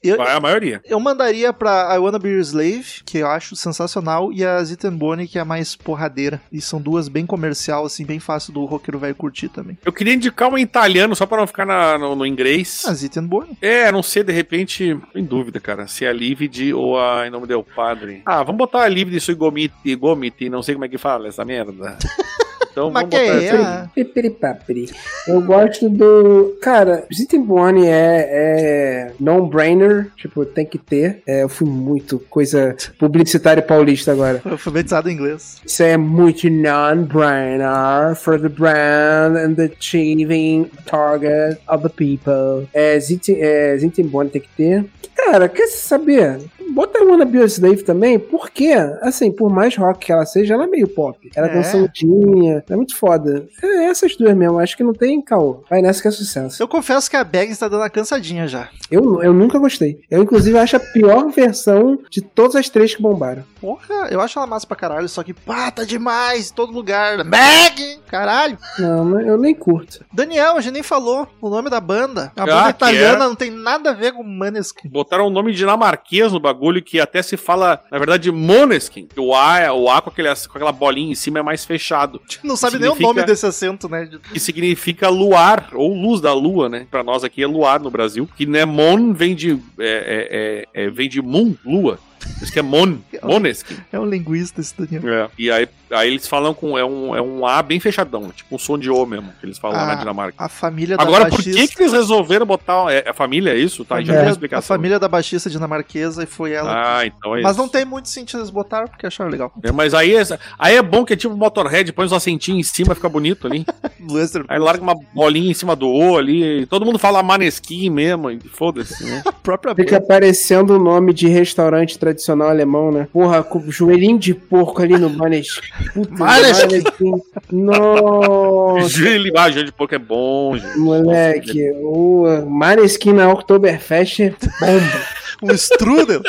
Eu, Vai a maioria. eu mandaria pra I Wanna Be Your Slave, que eu acho sensacional, e a Zitten Bonnie, que é a mais porradeira. E são duas bem comercial, assim, bem fácil do roqueiro velho curtir também. Eu queria indicar uma em italiano, só pra não ficar na- no, no inglês. A Zitten Bonnie. É, não sei, de repente, em dúvida, cara, se é a Livide ou a Em Nome del Padre. Ah, vamos botar a Livide sui gomiti, gomiti, não sei como é que fala essa merda. Então Mas vamos botar é? essa Pipiripapiri. Eu gosto do. Cara, Zimbabwe é, é non-brainer. Tipo, tem que ter. É, eu fui muito coisa publicitária paulista agora. Alfabetizado em inglês. Isso é muito non-brainer for the brand and the achieving target of the people. É, Zimbabwe tem que ter. Cara, quer saber? Bota a Wanna Be a Slave também, porque, assim, por mais rock que ela seja, ela é meio pop. Ela É. é dançandinha, é muito foda. É essas duas mesmo, acho que não tem caô. Vai nessa que é sucesso. Eu confesso que a Bag está dando a cansadinha já. Eu, eu nunca gostei. Eu, inclusive, acho a pior versão de todas as três que bombaram. Porra, eu acho ela massa pra caralho, só que pá, tá demais, em todo lugar. Bag! Caralho. Não, eu nem curto. Daniel, a gente nem falou o nome da banda. A Ah, banda que italiana é? não tem nada a ver com Maneskin. Botaram um nome dinamarquês no bagulho que até se fala, na verdade, Moneskin. O A, é- o A com, aquele, com aquela bolinha em cima é mais fechado. Não sabe nem o nome desse acento, né? Que significa luar, ou luz da lua, né? Pra nós aqui é luar no Brasil. Que né, Mon vem de. é, é, é, é, vem de Moon, lua. Isso que é Mon, Moneskin. É um linguista esse Daniel. É. E aí, aí eles falam com. É um, é um A bem fechadão, tipo um som de O mesmo, que eles falam lá Ah, na Dinamarca. A família da Agora, por baixista. que, que eles resolveram botar. É, a família, é isso? Tá, já tem uma a explicação. família da baixista dinamarquesa e foi ela. Ah, então é Mas isso. não tem muito sentido eles botaram porque acharam legal. É, mas aí é, aí é bom que é tipo Motorhead, põe uns assentinhos em cima, fica bonito ali. Lester, Aí larga uma bolinha em cima do O ali. e Todo mundo fala Maneskin mesmo, e foda-se, né? a própria Fica aparecendo o nome de restaurante tradicional alemão, né? Porra, com joelhinho de porco ali no Maneskin. Puta, Maneskin. Maneskin. Nossa, Gelo, ah, gelo de porco é bom, gente. moleque. O Maneskin na Oktoberfest é bomba. Um strudel.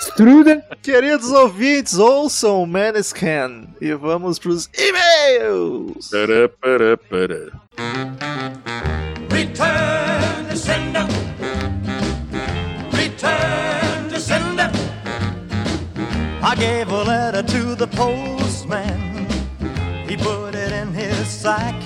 Strudel. Queridos ouvintes, ouçam Maneskin. E vamos pros e-mails. Pará, pará, pará. Return to sender. Return to sender. I gave a letter to the He put it in his sack.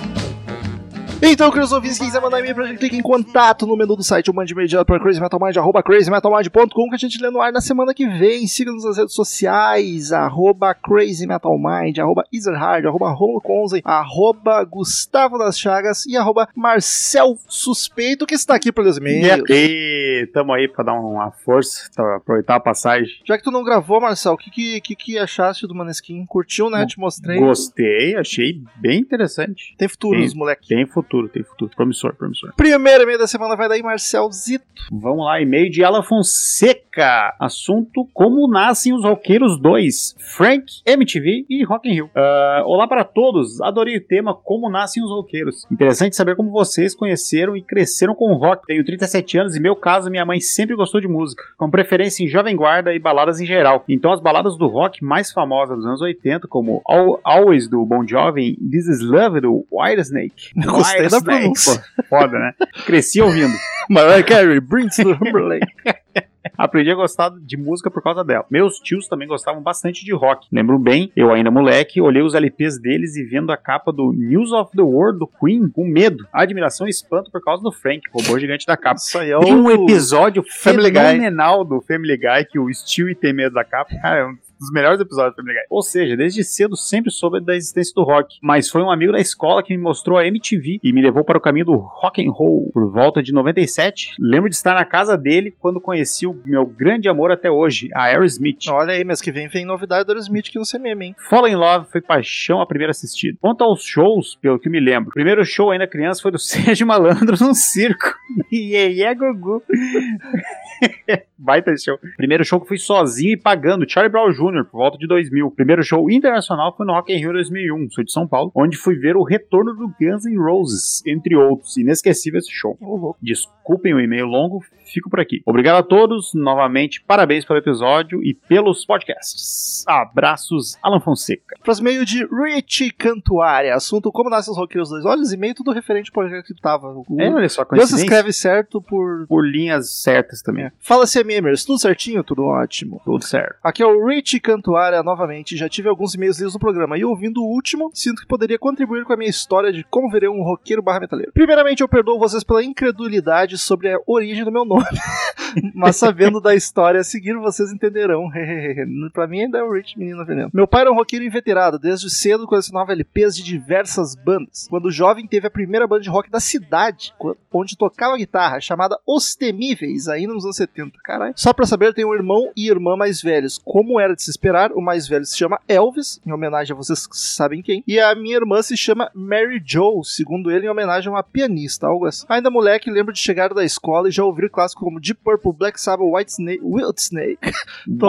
Então, queridos ouvintes, quem quiser mandar e-mail pra gente, clique em contato no menu do site ou mande e-mail direto para crazymetalmind, arroba crazymetalmind.com que a gente lê no ar na semana que vem. Siga-nos nas redes sociais, arroba crazymetalmind, arroba ezerhard, arroba romoconzen, arroba Gustavo das Chagas e arroba Marcel Suspeito, que está aqui pelos e-mails. E tamo aí pra dar uma força, pra aproveitar a passagem. Já que tu não gravou, Marcel, o que, que, que, que achaste do Maneskin? Curtiu, né? Te mostrei. Gostei, achei bem interessante. Tem futuro, os moleque. Tem futuro, tem futuro. Promissor, promissor. Primeiro e-mail da semana vai daí, Marcel Zito. Vamos lá, e-mail de Ala Fonseca. Assunto: Como nascem os roqueiros 2? Frank, MTV e Rock in Rio. Ah, olá para todos. Adorei o tema Como nascem os roqueiros. Interessante saber como vocês conheceram e cresceram com o rock. Tenho 37 anos e meu caso, minha mãe sempre gostou de música, com preferência em jovem guarda e baladas em geral. Então as baladas do rock mais famosas dos anos 80, como Al- Always do Bon Jovi, This Is Love do Whitesnake, Eu gostei Gostei da pronúncia. Pô, foda, né? Cresci ouvindo. Mariah Carey, Brings to Timberlake. Aprendi a gostar de música por causa dela. Meus tios também gostavam bastante de rock. Lembro bem, eu ainda moleque, olhei os LPs deles e vendo a capa do News of the World do Queen com medo, admiração e espanto por causa do Frank, robô gigante da capa. Isso aí é Tem um episódio Family Guy. fenomenal do Family Guy que o Stewie tem medo da capa. Cara, é um dos melhores episódios do Family Guy. Ou seja, desde cedo sempre soube da existência do rock, mas foi um amigo da escola que me mostrou a MTV e me levou para o caminho do rock and roll por volta de 97. Lembro de estar na casa dele quando conheci o meu grande amor até hoje, a Aerosmith. Olha aí, mês que vem vem novidade do Aerosmith aqui no CMM, hein? Fallen in Love foi paixão a primeira assistida. Quanto aos shows, pelo que me lembro, o primeiro show ainda criança foi do Sérgio Malandro num circo. E é Gugu. Baita show. Primeiro show que fui sozinho e pagando, Charlie Brown Jr., por volta de 2000. Primeiro show internacional foi no Rock in Rio 2001, sou de São Paulo, onde fui ver o retorno do Guns N' Roses, entre outros. Inesquecível esse show. Desculpem o e-mail longo, fico por aqui. Obrigado a todos, novamente, parabéns pelo episódio e pelos podcasts. Abraços, Alan Fonseca. Próximo e-mail de Rich Cantuária. Assunto como nascem os roqueiros dois. Olha, os e-mail tudo referente ao projeto que tava. O É, olha só, Deus escreve certo por. por linhas certas também. Fala CMMers, tudo certinho? Tudo ótimo. Tudo certo. Aqui é o Rich Cantuária novamente. Já tive alguns e-mails lidos no programa e ouvindo o último, sinto que poderia contribuir com a minha história de como verei um roqueiro barra metaleiro. Primeiramente, eu perdoo vocês pela incredulidade sobre a origem do meu nome. Mas sabendo da história a seguir, vocês entenderão. pra mim ainda é o Rich Menino Veneno. Meu pai era um roqueiro inveterado. Desde cedo colecionava LPs de diversas bandas. Quando jovem, teve a primeira banda de rock da cidade, onde tocava guitarra, chamada Os Temíveis, ainda nos anos 70. Caralho. Só pra saber, tem um irmão e irmã mais velhos. Como era de se esperar, o mais velho se chama Elvis, em homenagem a vocês que sabem quem. E a minha irmã se chama Mary Jo, segundo ele, em homenagem a uma pianista, algo assim. Ainda moleque, lembro de chegar da escola e já ouvir clássicos como Deep Purple, Black Sabbath, White Snake, Wild Snake, To-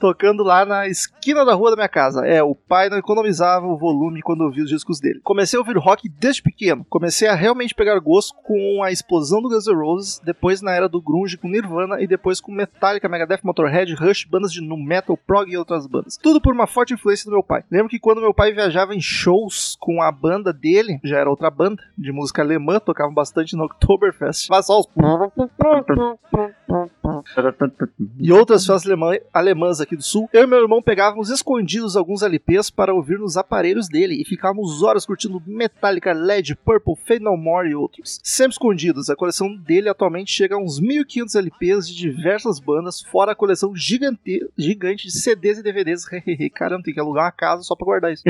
tocando lá na esquina da rua da minha casa. É, o pai não economizava o volume quando ouvia os discos dele. Comecei a ouvir rock desde pequeno. Comecei a realmente pegar gosto com a explosão do Guns N' Roses, depois na era do grunge com Nirvana e depois com Metallica, Megadeth, Motorhead, Rush, bandas de nu metal, prog e outras bandas. Tudo por uma forte influência do meu pai. Lembro que quando meu pai viajava em shows com a banda dele, já era outra banda de música alemã, tocavam bastante no Oktoberfest. Mas só os e outras festas alemã- alemãs aqui do sul, eu e meu irmão pegávamos escondidos alguns LPs para ouvir nos aparelhos dele e ficávamos horas curtindo Metallica, Led, Purple, Fade No More e outros. Sempre escondidos, a coleção dele atualmente chega a uns 1500 LPs de diversas bandas, fora a coleção gigante, gigante de CDs e DVDs. Caramba, tem que alugar uma casa só pra guardar isso.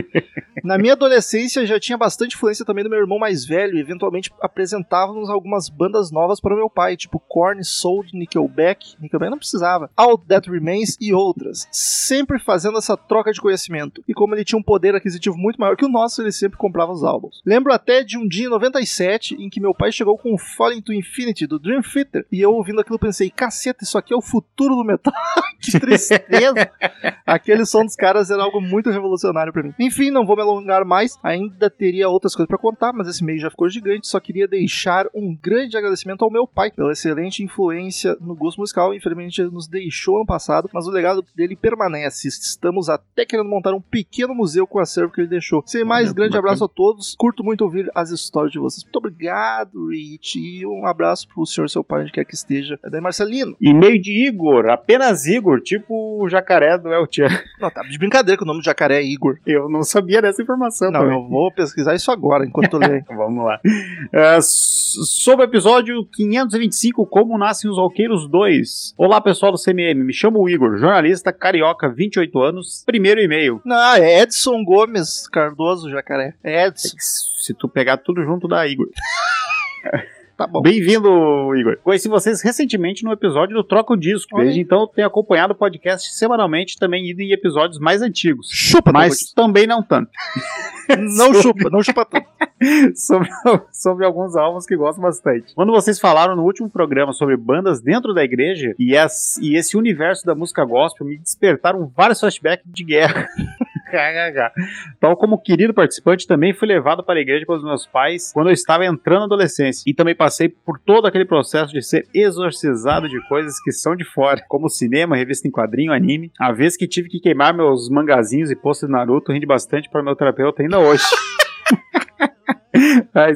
Na minha adolescência já tinha bastante influência também do meu irmão mais velho eventualmente apresentávamos algumas bandas novas para o meu pai, tipo Korn, Soul, Nickelback, Nickelback não precisava, All That Remains e outras, sempre fazendo essa troca de conhecimento. E como ele tinha um poder aquisitivo muito maior que o nosso, ele sempre comprava os álbuns. Lembro até de um dia em 97 em que meu pai chegou com o Falling to Infinity do Dream Theater e eu ouvindo aquilo pensei, caceta, isso aqui é o futuro do metal. que tristeza. Aquele som dos caras era algo muito revolucionário pra mim. Enfim, não vou me alongar mais, ainda teria outras coisas pra contar, mas esse meio já ficou gigante. Só queria deixar um grande agradecimento ao meu pai pela excelente influência no gosto musical. Infelizmente, ele nos deixou ano passado, mas o legado dele permanece. Estamos até querendo montar um pequeno museu com o acervo que ele deixou. Sem mais, grande bacana. abraço a todos. Curto muito ouvir as histórias de vocês. Muito obrigado, Rich. E um abraço pro senhor, seu pai, onde quer que esteja. É daí, Marcelino. E-mail de Igor, apenas Igor, tipo o jacaré do El Chan. Não, tá de brincadeira que o nome do jacaré é Igor. Eu não sabia dessa informação Não, também. eu vou pesquisar isso agora, enquanto eu leio. Vamos lá. É, s- sobre o episódio 525, Como Nascem os Roqueiros 2. Olá, pessoal do CMM. Me chamo Igor, jornalista carioca, 28 anos. Primeiro e-mail. Não, é Edson Gomes Cardoso, jacaré. É Edson. Se tu pegar tudo junto da Igor. Tá bom. Bem-vindo, Igor. Conheci vocês recentemente no episódio do Troca o Disco. Desde então tenho acompanhado o podcast semanalmente, também ido em episódios mais antigos. Chupa, Mas também não tanto. Não chupa, não chupa tanto. sobre, sobre alguns álbuns que gosto bastante. Quando vocês falaram no último programa sobre bandas dentro da igreja e, as- e esse universo da música gospel, me despertaram vários flashbacks de guerra. Tal como querido participante, também fui levado para a igreja pelos meus pais quando eu estava entrando na adolescência. E também passei por todo aquele processo de ser exorcizado de coisas que são de fora, como cinema, revista em quadrinho, anime. A vez que tive que queimar meus mangazinhos e posters de Naruto, rende bastante para meu terapeuta ainda hoje.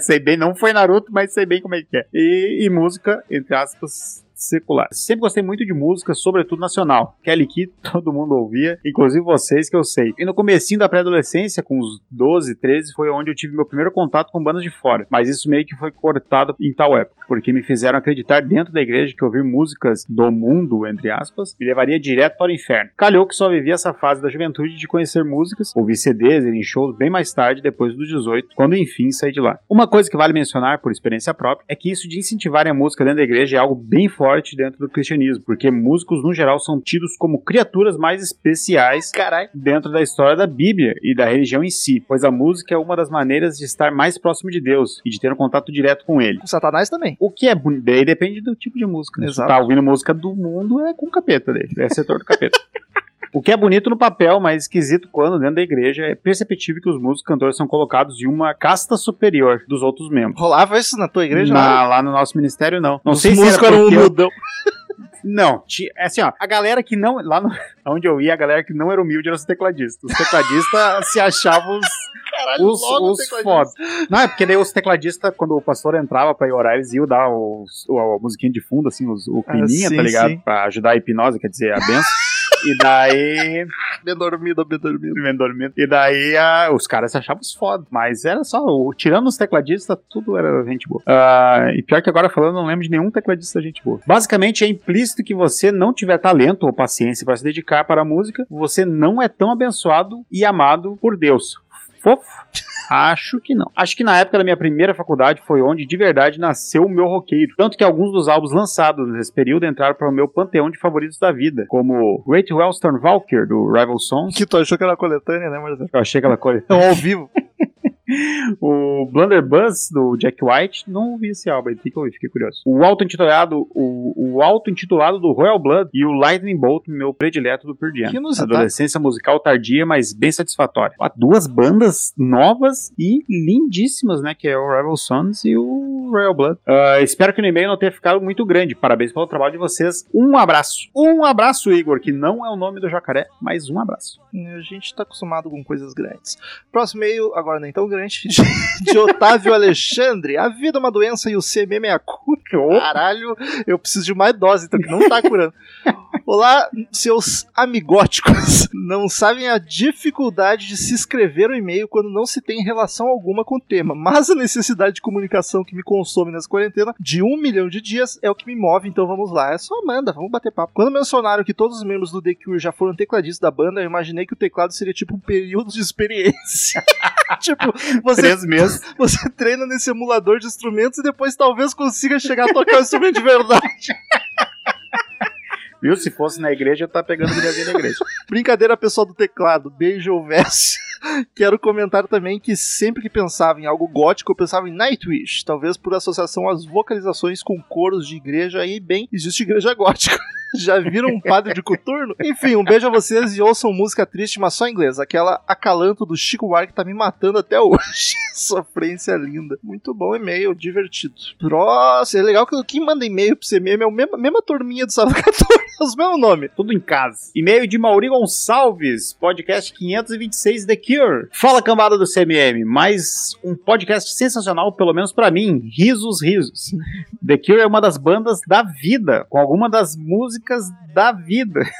Sei bem, não foi Naruto, mas sei bem como é que é. E, e música, entre aspas, secular. Sempre gostei muito de música, sobretudo nacional. Kelly Key, todo mundo ouvia, inclusive vocês que eu sei. E no comecinho da pré-adolescência, com uns 12, 13, foi onde eu tive meu primeiro contato com bandas de fora. Mas isso meio que foi cortado em tal época, porque me fizeram acreditar dentro da igreja que ouvir músicas do mundo, entre aspas, me levaria direto para o inferno. Calhou que só vivi essa fase da juventude de conhecer músicas, ouvir CDs, ir em shows bem mais tarde, depois dos 18, quando enfim saí de lá. Uma coisa que vale mencionar por experiência própria é que isso de incentivarem a música dentro da igreja é algo bem forte dentro do cristianismo, porque músicos no geral são tidos como criaturas mais especiais dentro da história da Bíblia e da religião em si, pois a música é uma das maneiras de estar mais próximo de Deus e de ter um contato direto com ele. Com Satanás também. O que é bonito, daí depende do tipo de música. Né? Se tu Exato. tá ouvindo música do mundo, é com capeta daí, é setor do capeta. O que é bonito no papel, mas esquisito quando dentro da igreja é perceptível que os músicos cantores são colocados em uma casta superior dos outros membros. Rolava isso na tua igreja? Na- lá no nosso ministério, não. Não Os sei se era porque. Não, é assim, ó, a galera que não. Lá no, onde eu ia, a galera que não era humilde era os tecladistas. Os tecladistas se achavam os, os, logo os foda. Não, é porque daí os tecladistas, quando o pastor entrava pra ir orar, eles iam dar os, o, a musiquinha de fundo, assim, os, o Ah, climinha, sim, tá ligado? sim. Pra ajudar a hipnose, quer dizer, a benção. E daí. Bem dormido, bem dormido. bem dormindo. E daí a- os caras achavam os foda. Mas era só, o- tirando os tecladistas, tudo era gente boa. Ah, e pior que agora falando, não lembro de nenhum tecladista gente boa. Basicamente é implícito que você não tiver talento ou paciência para se dedicar para a música, você não é tão abençoado e amado por Deus. Fofo? Acho que não. Acho que na época da minha primeira faculdade foi onde de verdade nasceu o meu roqueiro. Tanto que alguns dos álbuns lançados nesse período entraram para o meu panteão de favoritos da vida, como Great Wellstorm Valkyr, do Rival Sons. Que tu achou que era coletânea, né, Marcelo? Eu achei aquela coisa. É um ao vivo. O Blunderbuss do Jack White, não ouvi esse álbum, ouvir, fiquei curioso. O auto-intitulado, o, o auto-intitulado do Royal Blood e o Lightning Bolt, meu predileto do Pearl Jam. Adolescência musical tardia, mas bem satisfatória. Ó, duas bandas novas e lindíssimas, né, que é o Rival Sons e o Royal Blood. Ah, espero que no e-mail não tenha ficado muito grande. Parabéns pelo trabalho de vocês. Um abraço. Um abraço, Igor, que não é o nome do jacaré, mas um abraço. A gente tá acostumado com coisas grandes. Próximo e-mail, agora nem tão grande, de, de Otávio Alexandre. A vida é uma doença e o CMM é a cura. Caralho, eu preciso de mais dose, então, que não tá curando. Olá, seus amigóticos. Não sabem a dificuldade de se escrever o e-mail quando não se tem relação alguma com o tema, mas a necessidade de comunicação que me consome nessa quarentena de um milhão de dias é o que me move, então vamos lá. É só manda, vamos bater papo. Quando mencionaram que todos os membros do The Cure já foram tecladistas da banda, eu imaginei que o teclado seria tipo um período de experiência. tipo, você, Três meses. você treina nesse emulador de instrumentos e depois talvez consiga chegar a tocar o instrumento de verdade. Viu? Se fosse na igreja, eu tá pegando guriazinha da igreja. Brincadeira, pessoal do teclado. Beijo houvesse. Quero comentar também que sempre que pensava em algo gótico, eu pensava em Nightwish. Talvez por associação às vocalizações com coros de igreja e bem, existe igreja gótica. Já viram um padre de coturno? Enfim, um beijo a vocês e ouçam música triste, mas só em inglês. Aquela acalanto do Chico Buarque tá me matando até hoje. Sofrência linda. Muito bom e-mail, divertido. Próximo, é legal que quem manda e-mail pro CMM é a mesma, mesma turminha do Sábado 14, é os mesmos nomes. Tudo em casa. E-mail de Mauri Gonçalves, podcast 526 The Cure. Fala cambada do CMM, mais um podcast sensacional, pelo menos pra mim. Risos, risos. The Cure é uma das bandas da vida, com alguma das músicas da vida.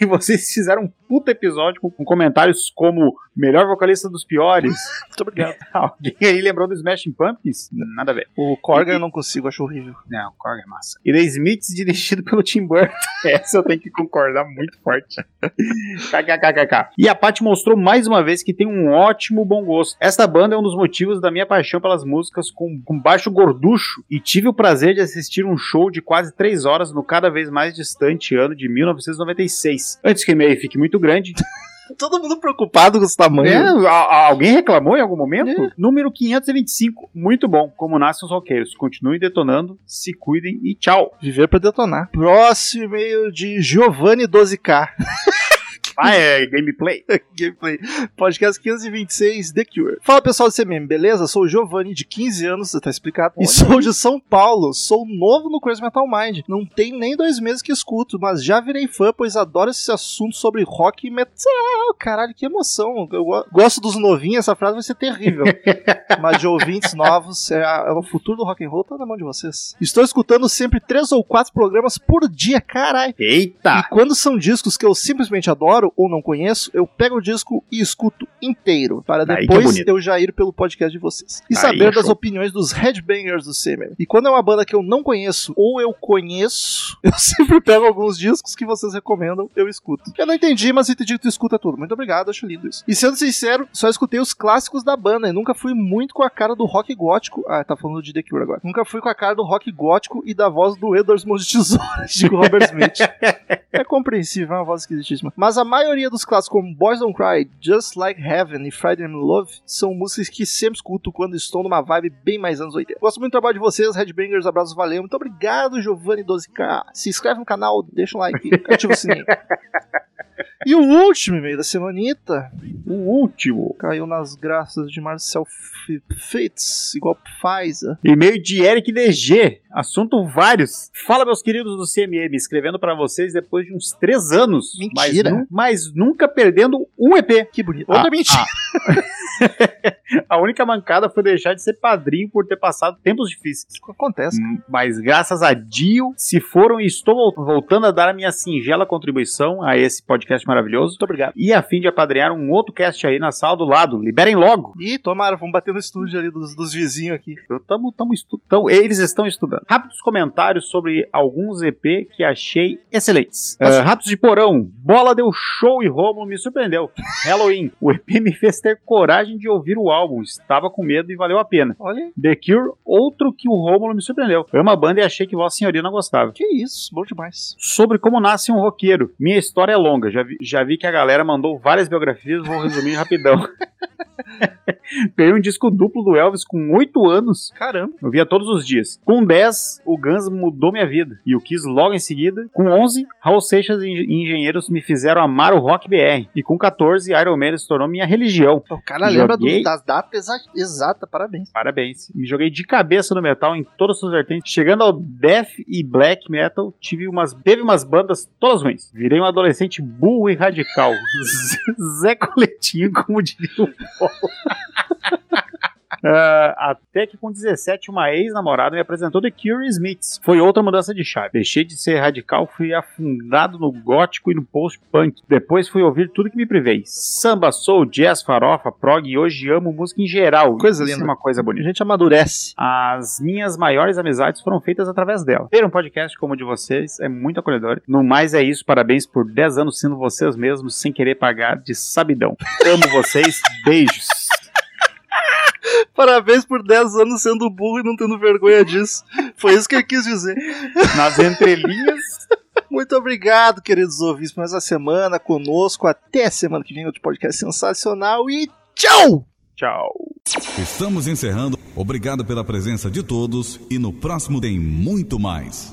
E vocês fizeram um puta episódio com, com comentários como melhor vocalista dos piores. Muito obrigado. Alguém aí lembrou do Smashing Pumpkins? Nada a ver. O Corgan eu não consigo, acho horrível. Não, Korg é massa. E The Smiths dirigido pelo Tim Burton. Essa eu tenho que concordar muito forte. KKKKK. E a Paty mostrou mais uma vez que tem um ótimo bom gosto. Esta banda é um dos motivos da minha paixão pelas músicas com, com baixo gorducho e tive o prazer de assistir um show de quase 3 horas no cada vez mais distante ano de 1996. Antes que o e-mail fique muito grande, Todo mundo preocupado com os é, tamanhos. a- a- alguém reclamou em algum momento? Número 525. Muito bom. Como nascem os roqueiros. Continuem detonando, se cuidem e tchau. Viver pra detonar. Próximo e-mail de Giovanni 12K. Ah, é gameplay. Gameplay. Podcast 526, The Cure. Fala pessoal do CMM, beleza? Sou o Giovanni, de 15 anos, tá explicado. E sou de São Paulo. Sou novo no Crazy Metal Mind. Não tem nem dois meses que escuto, mas já virei fã, pois adoro esse assunto sobre rock e metal. Caralho, que emoção. Eu go- gosto dos novinhos, essa frase vai ser terrível. mas de ouvintes novos, é, é o futuro do rock and roll tá na mão de vocês. Estou escutando sempre três ou quatro programas por dia, caralho. Eita! E quando são discos que eu simplesmente adoro ou não conheço, eu pego o disco e escuto inteiro, para é depois bonito. eu já ir pelo podcast de vocês. E Aí saber é das opiniões dos headbangers do Semer. E quando é uma banda que eu não conheço ou eu conheço, eu sempre pego alguns discos que vocês recomendam, eu escuto. Eu não entendi, mas entendi que tu escuta tudo. Muito obrigado, acho lindo isso. E sendo sincero, só escutei os clássicos da banda e nunca fui muito com a cara do rock gótico. Ah, tá falando de The Cure agora. Nunca fui com a cara do rock gótico e da voz do Edward Mãos de Tesouras, de Robert Smith. É compreensível, é uma voz esquisitíssima. Mas a maioria dos clássicos, como Boys Don't Cry, Just Like Heaven e Friday in Love, são músicas que sempre escuto quando estou numa vibe bem mais anos 80. Gosto muito do trabalho de vocês, Headbangers, abraços, valeu. Muito obrigado, Giovanni12K. Se inscreve no canal, deixa um like, ativa o sininho. E o último e-mail da semanita O último. caiu nas graças de Marcel F- Fitz, igual Pfizer. E-mail de Eric DG. Assunto vários. Fala, meus queridos do CMM, escrevendo pra vocês depois de uns três anos. Mentira. Mas, mas nunca perdendo um EP. Que bonito. Outra Ah, mentira. A única mancada foi deixar de ser padrinho por ter passado tempos difíceis. Acontece. Hum, Mas graças a Dio, se foram e estou vol- voltando a dar a minha singela contribuição a esse podcast maravilhoso. Muito obrigado. E a fim de apadrear um outro cast aí na sala do lado. Liberem logo. Ih, tomara, vamos bater no estúdio ali dos, dos vizinhos aqui. Eu tamo, tamo estu- tão- eles estão estudando. Rápidos comentários sobre alguns EP que achei excelentes. Ah, Ratos de Porão. Bola deu show e Romulo me surpreendeu. Halloween. O EP me fez ter coragem de ouvir o álbum. Estava com medo e valeu a pena. Olha. The Cure, outro que o Romulo me surpreendeu. Amo a banda e achei que Vossa Senhoria não gostava. Que isso, bom demais. Sobre como nasce um roqueiro. Minha história é longa. Já vi, já vi que a galera mandou várias biografias, vou resumir rapidão. Ganhei um disco duplo do Elvis com 8 anos. Caramba. Eu via todos os dias. Com 10, o Guns mudou minha vida. E eu quis logo em seguida. Com 11, Raul Seixas e Engenheiros me fizeram amar o rock BR. E com 14, Iron Man se tornou minha religião. O cara lembra do- Joguei. das datas exa exatas, parabéns. Parabéns. Me joguei de cabeça no metal em todas as suas vertentes. Chegando ao death e black metal, tive umas, teve umas bandas todas ruins. Virei um adolescente burro e radical. Zé Coletinho, como diria o Paulo. Ah, até que com 17, uma ex-namorada me apresentou The Cure Smiths. Foi outra mudança de chave. Deixei de ser radical, fui afundado no gótico e no post-punk. Depois fui ouvir tudo que me privei. Samba, soul, jazz, farofa, prog e hoje amo música em geral. Coisa Isso linda. é uma coisa A bonita. gente amadurece. As minhas maiores amizades foram feitas através dela. Ter um podcast como o de vocês é muito acolhedor. No mais é isso, parabéns por 10 anos sendo vocês mesmos, sem querer pagar de sabidão. Amo vocês, beijos. Parabéns por 10 anos sendo burro e não tendo vergonha disso. Foi isso que ele quis dizer. Nas entrelinhas, Muito obrigado, queridos ouvintes, por essa semana conosco. Até semana que vem, outro podcast sensacional e tchau! tchau. Estamos encerrando. Obrigado pela presença de todos e no próximo tem muito mais.